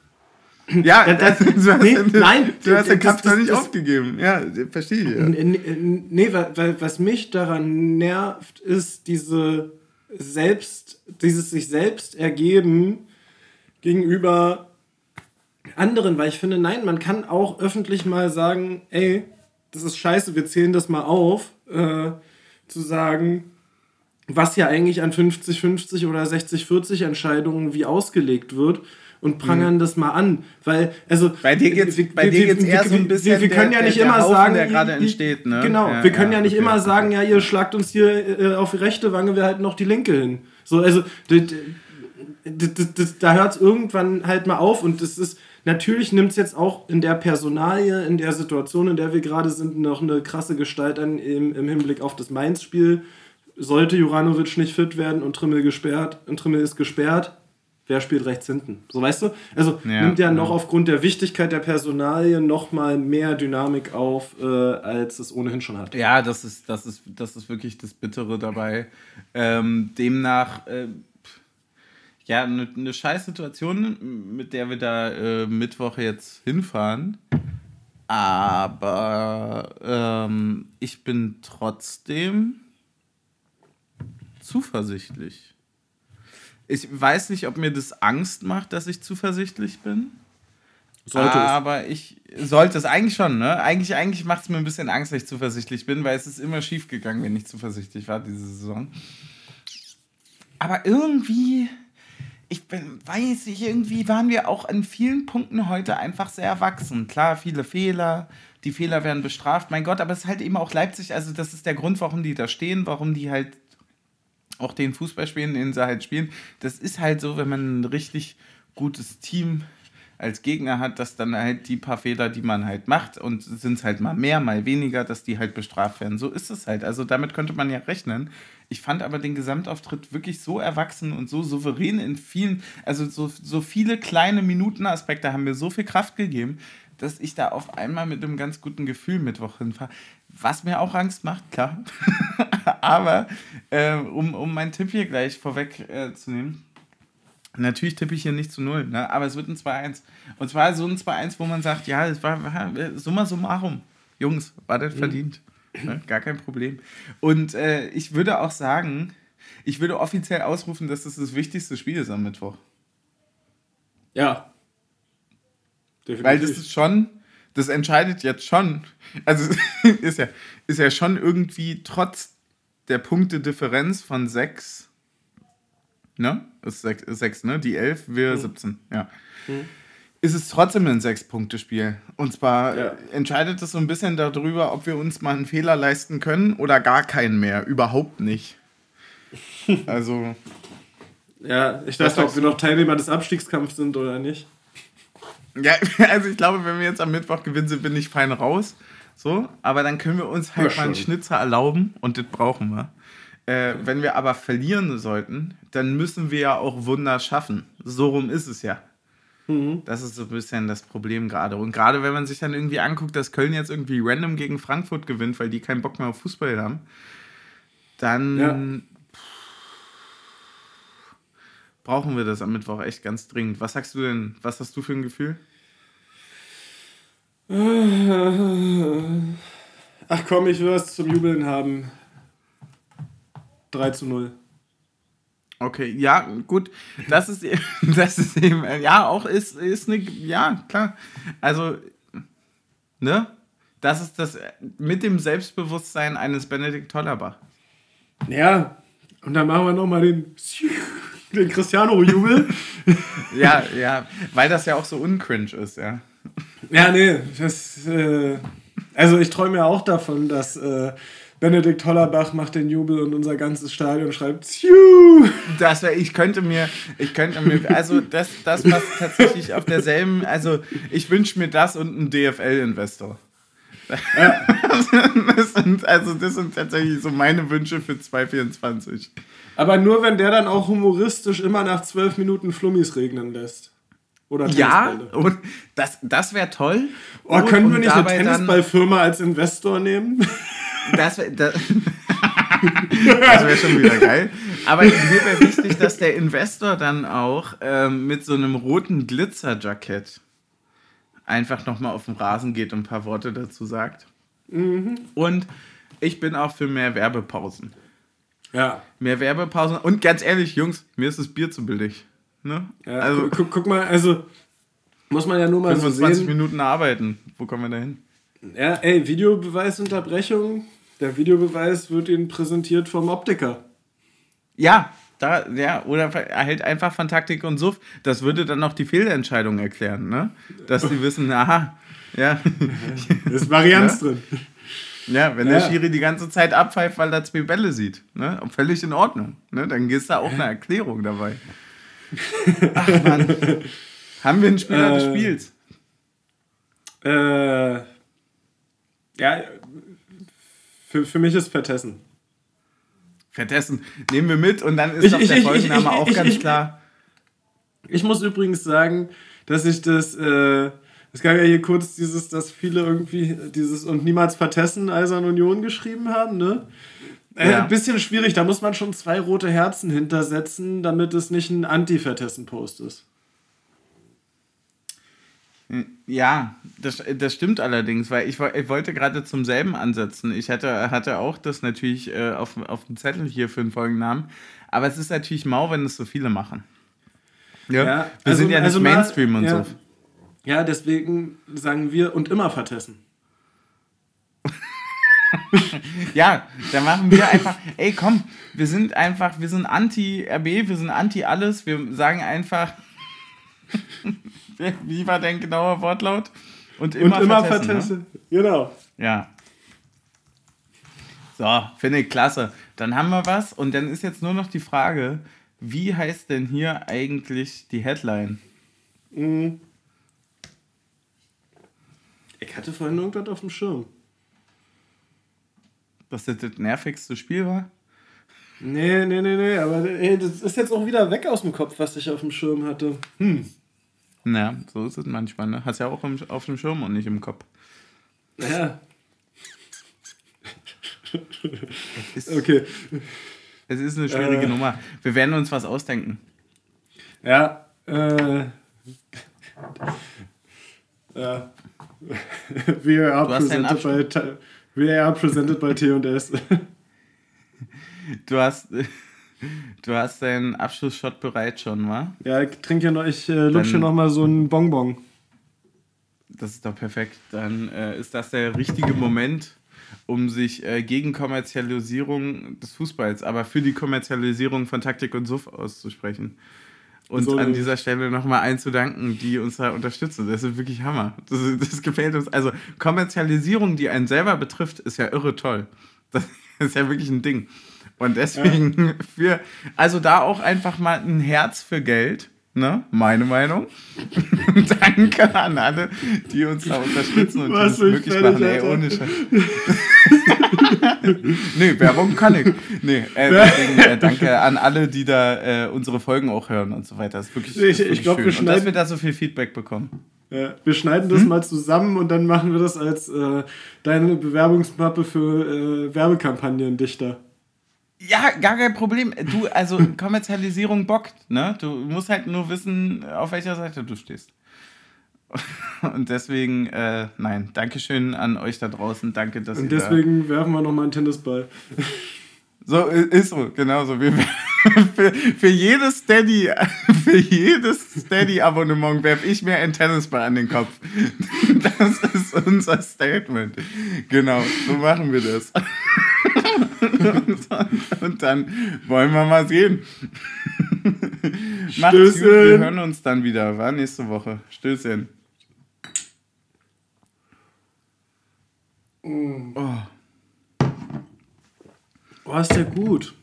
Ja, das, du hast, nee, den, nein, du hast den Kampf noch nicht das, aufgegeben. Ja, verstehe ich. Ja. Nee, weil, was mich daran nervt, ist diese selbst, dieses sich selbst ergeben gegenüber anderen, weil ich finde, nein, man kann auch öffentlich mal sagen, ey, das ist scheiße, wir zählen das mal auf, äh, zu sagen, was ja eigentlich an 50-50 oder 60-40 Entscheidungen wie ausgelegt wird und prangern mhm. das mal an. Weil, also. Bei dir geht's, wir, bei dir geht's eher so ein bisschen. Wir, wir können der, ja nicht der, immer Haufen, sagen. Der gerade entsteht, ne? Genau, ja, wir können ja, ja nicht okay. immer sagen, ja, ihr schlagt uns hier äh, auf die rechte Wange, wir halten noch die linke hin. So, also, da hört es irgendwann halt mal auf und das ist natürlich nimmt es jetzt auch in der Personalie, in der Situation, in der wir gerade sind, noch eine krasse Gestalt an im, im Hinblick auf das Mainz-Spiel. Sollte Juranovic nicht fit werden und Trimmel gesperrt, und Trimmel ist gesperrt, wer spielt rechts hinten? So weißt du? Also ja, nimmt ja noch aufgrund der Wichtigkeit der Personalie noch mal mehr Dynamik auf, äh, als es ohnehin schon hat. Ja, das ist, das ist, das ist wirklich das Bittere dabei. Ähm, demnach, äh, ja, eine ne scheiß Situation, mit der wir da äh, Mittwoch jetzt hinfahren. Aber ähm, ich bin trotzdem zuversichtlich. Ich weiß nicht, ob mir das Angst macht, dass ich zuversichtlich bin. Sollte aber es. ich sollte es eigentlich schon, ne? Eigentlich, eigentlich macht es mir ein bisschen Angst, dass ich zuversichtlich bin, weil es ist immer schief gegangen, wenn ich zuversichtlich war diese Saison. Aber irgendwie, ich bin, weiß ich, irgendwie waren wir auch an vielen Punkten heute einfach sehr erwachsen. Klar, viele Fehler, die Fehler werden bestraft, mein Gott, aber es ist halt eben auch Leipzig, also das ist der Grund, warum die da stehen, warum die halt auch den Fußball spielen, den sie halt spielen. Das ist halt so, wenn man ein richtig gutes Team als Gegner hat, dass dann halt die paar Fehler, die man halt macht, und sind es halt mal mehr, mal weniger, dass die halt bestraft werden. So ist es halt. Also damit könnte man ja rechnen. Ich fand aber den Gesamtauftritt wirklich so erwachsen und so souverän in vielen, also so, so viele kleine Minutenaspekte haben mir so viel Kraft gegeben, dass ich da auf einmal mit einem ganz guten Gefühl Mittwoch hinfahre. Was mir auch Angst macht, klar. Aber äh, um, um meinen Tipp hier gleich vorweg äh, zu nehmen, natürlich tippe ich hier nicht zu null, ne? aber es wird ein 2-1. Und zwar so ein 2-1, wo man sagt, ja, es war, war äh, summa summarum. Jungs, war das mhm. verdient. Ne? Gar kein Problem. Und äh, ich würde auch sagen, ich würde offiziell ausrufen, dass das das wichtigste Spiel ist am Mittwoch. Ja. Definitiv. Weil das ist schon, das entscheidet jetzt schon. Also ist ja, ist ja schon irgendwie trotz der Punktedifferenz von 6, ne? Ist 6, ist 6 ne? Die 11, wir mhm. 17, ja. Mhm. Ist es trotzdem ein 6-Punkte-Spiel. Und zwar ja. entscheidet es so ein bisschen darüber, ob wir uns mal einen Fehler leisten können oder gar keinen mehr. Überhaupt nicht. Also. ja, ich weiß nicht, ob wir noch Teilnehmer des Abstiegskampfs sind oder nicht. Ja, also ich glaube, wenn wir jetzt am Mittwoch gewinnen, sind wir nicht fein raus. So, aber dann können wir uns halt ja, mal einen Schnitzer erlauben und das brauchen wir. Äh, wenn wir aber verlieren sollten, dann müssen wir ja auch Wunder schaffen. So rum ist es ja. Mhm. Das ist so ein bisschen das Problem gerade. Und gerade wenn man sich dann irgendwie anguckt, dass Köln jetzt irgendwie random gegen Frankfurt gewinnt, weil die keinen Bock mehr auf Fußball haben, dann ja. brauchen wir das am Mittwoch echt ganz dringend. Was sagst du denn? Was hast du für ein Gefühl? Ach komm, ich will was zum Jubeln haben. 3 zu 0. Okay, ja, gut. Das ist, e- das ist eben, ja, auch ist, ist eine, ja, klar. Also, ne? Das ist das mit dem Selbstbewusstsein eines Benedikt Tollerbach. Ja, und dann machen wir nochmal den, den Cristiano-Jubel. ja, ja, weil das ja auch so uncringe ist, ja. Ja, nee, das, äh, also ich träume ja auch davon, dass äh, Benedikt Hollerbach macht den Jubel und unser ganzes Stadion schreibt Ziu! Das wär, ich könnte mir, ich könnte mir, also das, das was tatsächlich auf derselben, also ich wünsche mir das und einen DFL-Investor. Ja. das sind, also das sind tatsächlich so meine Wünsche für 2024. Aber nur wenn der dann auch humoristisch immer nach zwölf Minuten Flummis regnen lässt. Oder Ja, und das, das wäre toll. Oh, können wir nicht eine Tennisballfirma als Investor nehmen? Das wäre das, das wär schon wieder geil. Aber mir wäre wichtig, dass der Investor dann auch ähm, mit so einem roten Glitzerjackett einfach nochmal auf den Rasen geht und ein paar Worte dazu sagt. Mhm. Und ich bin auch für mehr Werbepausen. Ja. Mehr Werbepausen. Und ganz ehrlich, Jungs, mir ist das Bier zu billig. Ne? Ja, also, guck, guck, mal, also muss man ja nur mal 25 so sehen. Minuten arbeiten. Wo kommen wir da hin? Ja, ey, Videobeweisunterbrechung. Der Videobeweis wird Ihnen präsentiert vom Optiker. Ja, da, ja, oder erhält einfach von Taktik und Suff. Das würde dann auch die Fehlentscheidung erklären, ne? Dass sie wissen, aha, ja. Da ist Varianz ja? drin. Ja, wenn ja. der Schiri die ganze Zeit abpfeift, weil er zwei Bälle sieht, ne? Völlig in Ordnung. Ne? Dann ist da auch eine Erklärung dabei. Ach Mann. Haben wir einen Spieler äh, des Spiels? Äh, ja, für, für mich ist Vertessen. Vertessen nehmen wir mit und dann ist ich, doch der ich, Folgenname ich, auch ganz klar. Ich muss übrigens sagen, dass ich das, äh, es gab ja hier kurz dieses, dass viele irgendwie dieses und niemals Vertessen Eisern Union geschrieben haben, ne? Äh, ja. Ein bisschen schwierig, da muss man schon zwei rote Herzen hintersetzen, damit es nicht ein Anti-Vertessen-Post ist. Ja, das, das stimmt allerdings, weil ich, ich wollte gerade zum selben ansetzen. Ich hatte, hatte auch das natürlich äh, auf, auf dem Zettel hier für den Folgennamen. Aber es ist natürlich mau, wenn es so viele machen. Ja, ja wir also, sind ja nicht also Mainstream mal, und ja, so. Ja, deswegen sagen wir und immer vertessen. ja, da machen wir einfach, ey komm, wir sind einfach, wir sind anti-RB, wir sind anti-alles, wir sagen einfach, wie war dein genauer Wortlaut? Und immer, und immer vertessen. vertessen. Ne? Genau. Ja. So, finde ich klasse. Dann haben wir was und dann ist jetzt nur noch die Frage, wie heißt denn hier eigentlich die Headline? Mhm. Ich hatte vorhin irgendwas auf dem Schirm. Dass das das nervigste Spiel war? Nee, nee, nee, nee, aber ey, das ist jetzt auch wieder weg aus dem Kopf, was ich auf dem Schirm hatte. Hm. Ja, so ist es manchmal, ne? Hast ja auch im, auf dem Schirm und nicht im Kopf. Ja. es ist, okay. Es ist eine schwierige äh, Nummer. Wir werden uns was ausdenken. Ja, äh. ja. We are presented by, we are presented by T&S. Du hast, du hast deinen Abschlussshot bereit schon, wa? Ja, ich trinke ja noch, ich äh, lutsche noch mal so einen Bonbon. Das ist doch perfekt. Dann äh, ist das der richtige Moment, um sich äh, gegen Kommerzialisierung des Fußballs, aber für die Kommerzialisierung von Taktik und Suff auszusprechen. Und so an dieser Stelle nochmal einzudanken, die uns da unterstützen. Das ist wirklich Hammer. Das, das gefällt uns. Also Kommerzialisierung, die einen selber betrifft, ist ja irre toll. Das ist ja wirklich ein Ding. Und deswegen ja. für, also da auch einfach mal ein Herz für Geld. Ne? Meine Meinung. Danke an alle, die uns da unterstützen und Was die das möglich machen. Ey, ohne Scheiß. nee, Werbung kann ich. Nee, äh, deswegen, äh, danke an alle, die da äh, unsere Folgen auch hören und so weiter. Das ist wirklich, ich, wirklich ich glaub, schön. und dass wir da so viel Feedback bekommen. Ja, wir schneiden das hm? mal zusammen und dann machen wir das als äh, deine Bewerbungsmappe für äh, Werbekampagnendichter. Ja, gar kein Problem. Du, also Kommerzialisierung bockt, ne? Du musst halt nur wissen, auf welcher Seite du stehst. Und deswegen, äh, nein, Dankeschön an euch da draußen. Danke, dass Und deswegen werfen wir nochmal einen Tennisball. So, ist so, genau so. Wir, für, für jedes Steady, für jedes Steady-Abonnement werfe ich mir einen Tennisball an den Kopf. Das ist unser Statement. Genau, so machen wir das. Und, und, dann wollen wir mal sehen. Macht's gut, wir hören uns dann wieder. War nächste Woche. Stößchen. Mm. Oh. Oh, ist der gut.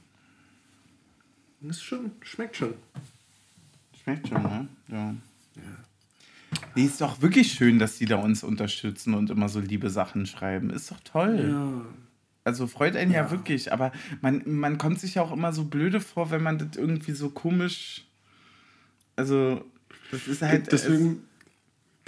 Das ist schon, schmeckt schon. Schmeckt schon, ne? Ja. ja. Nee, ist doch wirklich schön, dass die da uns unterstützen und immer so liebe Sachen schreiben. Ist doch toll. Ja. Also freut einen ja, ja wirklich, aber man, man kommt sich ja auch immer so blöde vor, wenn man das irgendwie so komisch. Also, das ist halt. Deswegen,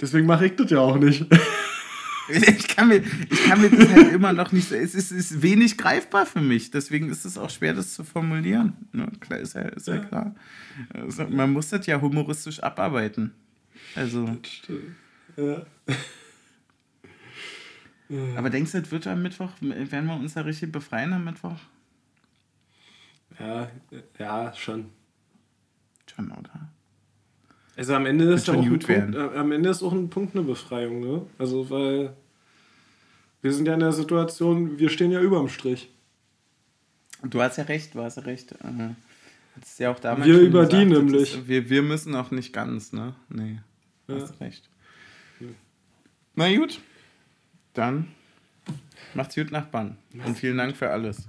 deswegen mache ich das ja auch nicht. ich, kann mir, ich kann mir das halt immer noch nicht. Es ist, ist wenig greifbar für mich. Deswegen ist es auch schwer, das zu formulieren. Ne? Klar, ist ja, ist ja klar. Also, man muss das ja humoristisch abarbeiten. Also. Ja. Aber denkst du, das wird am Mittwoch, werden wir uns da richtig befreien am Mittwoch? Ja, ja, schon. Schon, oder? Also am Ende ist auch ein Punkt, äh, am Ende ist auch ein Punkt eine Befreiung, ne? Also weil wir sind ja in der Situation, wir stehen ja überm Strich. Du hast ja recht, du hast ja recht. Das ist ja auch damals wir über die nämlich. Ist, wir, wir müssen auch nicht ganz, ne? Nee. Ja. Hast recht. Ja. Na gut. Dann macht's gut, Nachbarn. Und vielen Dank für alles.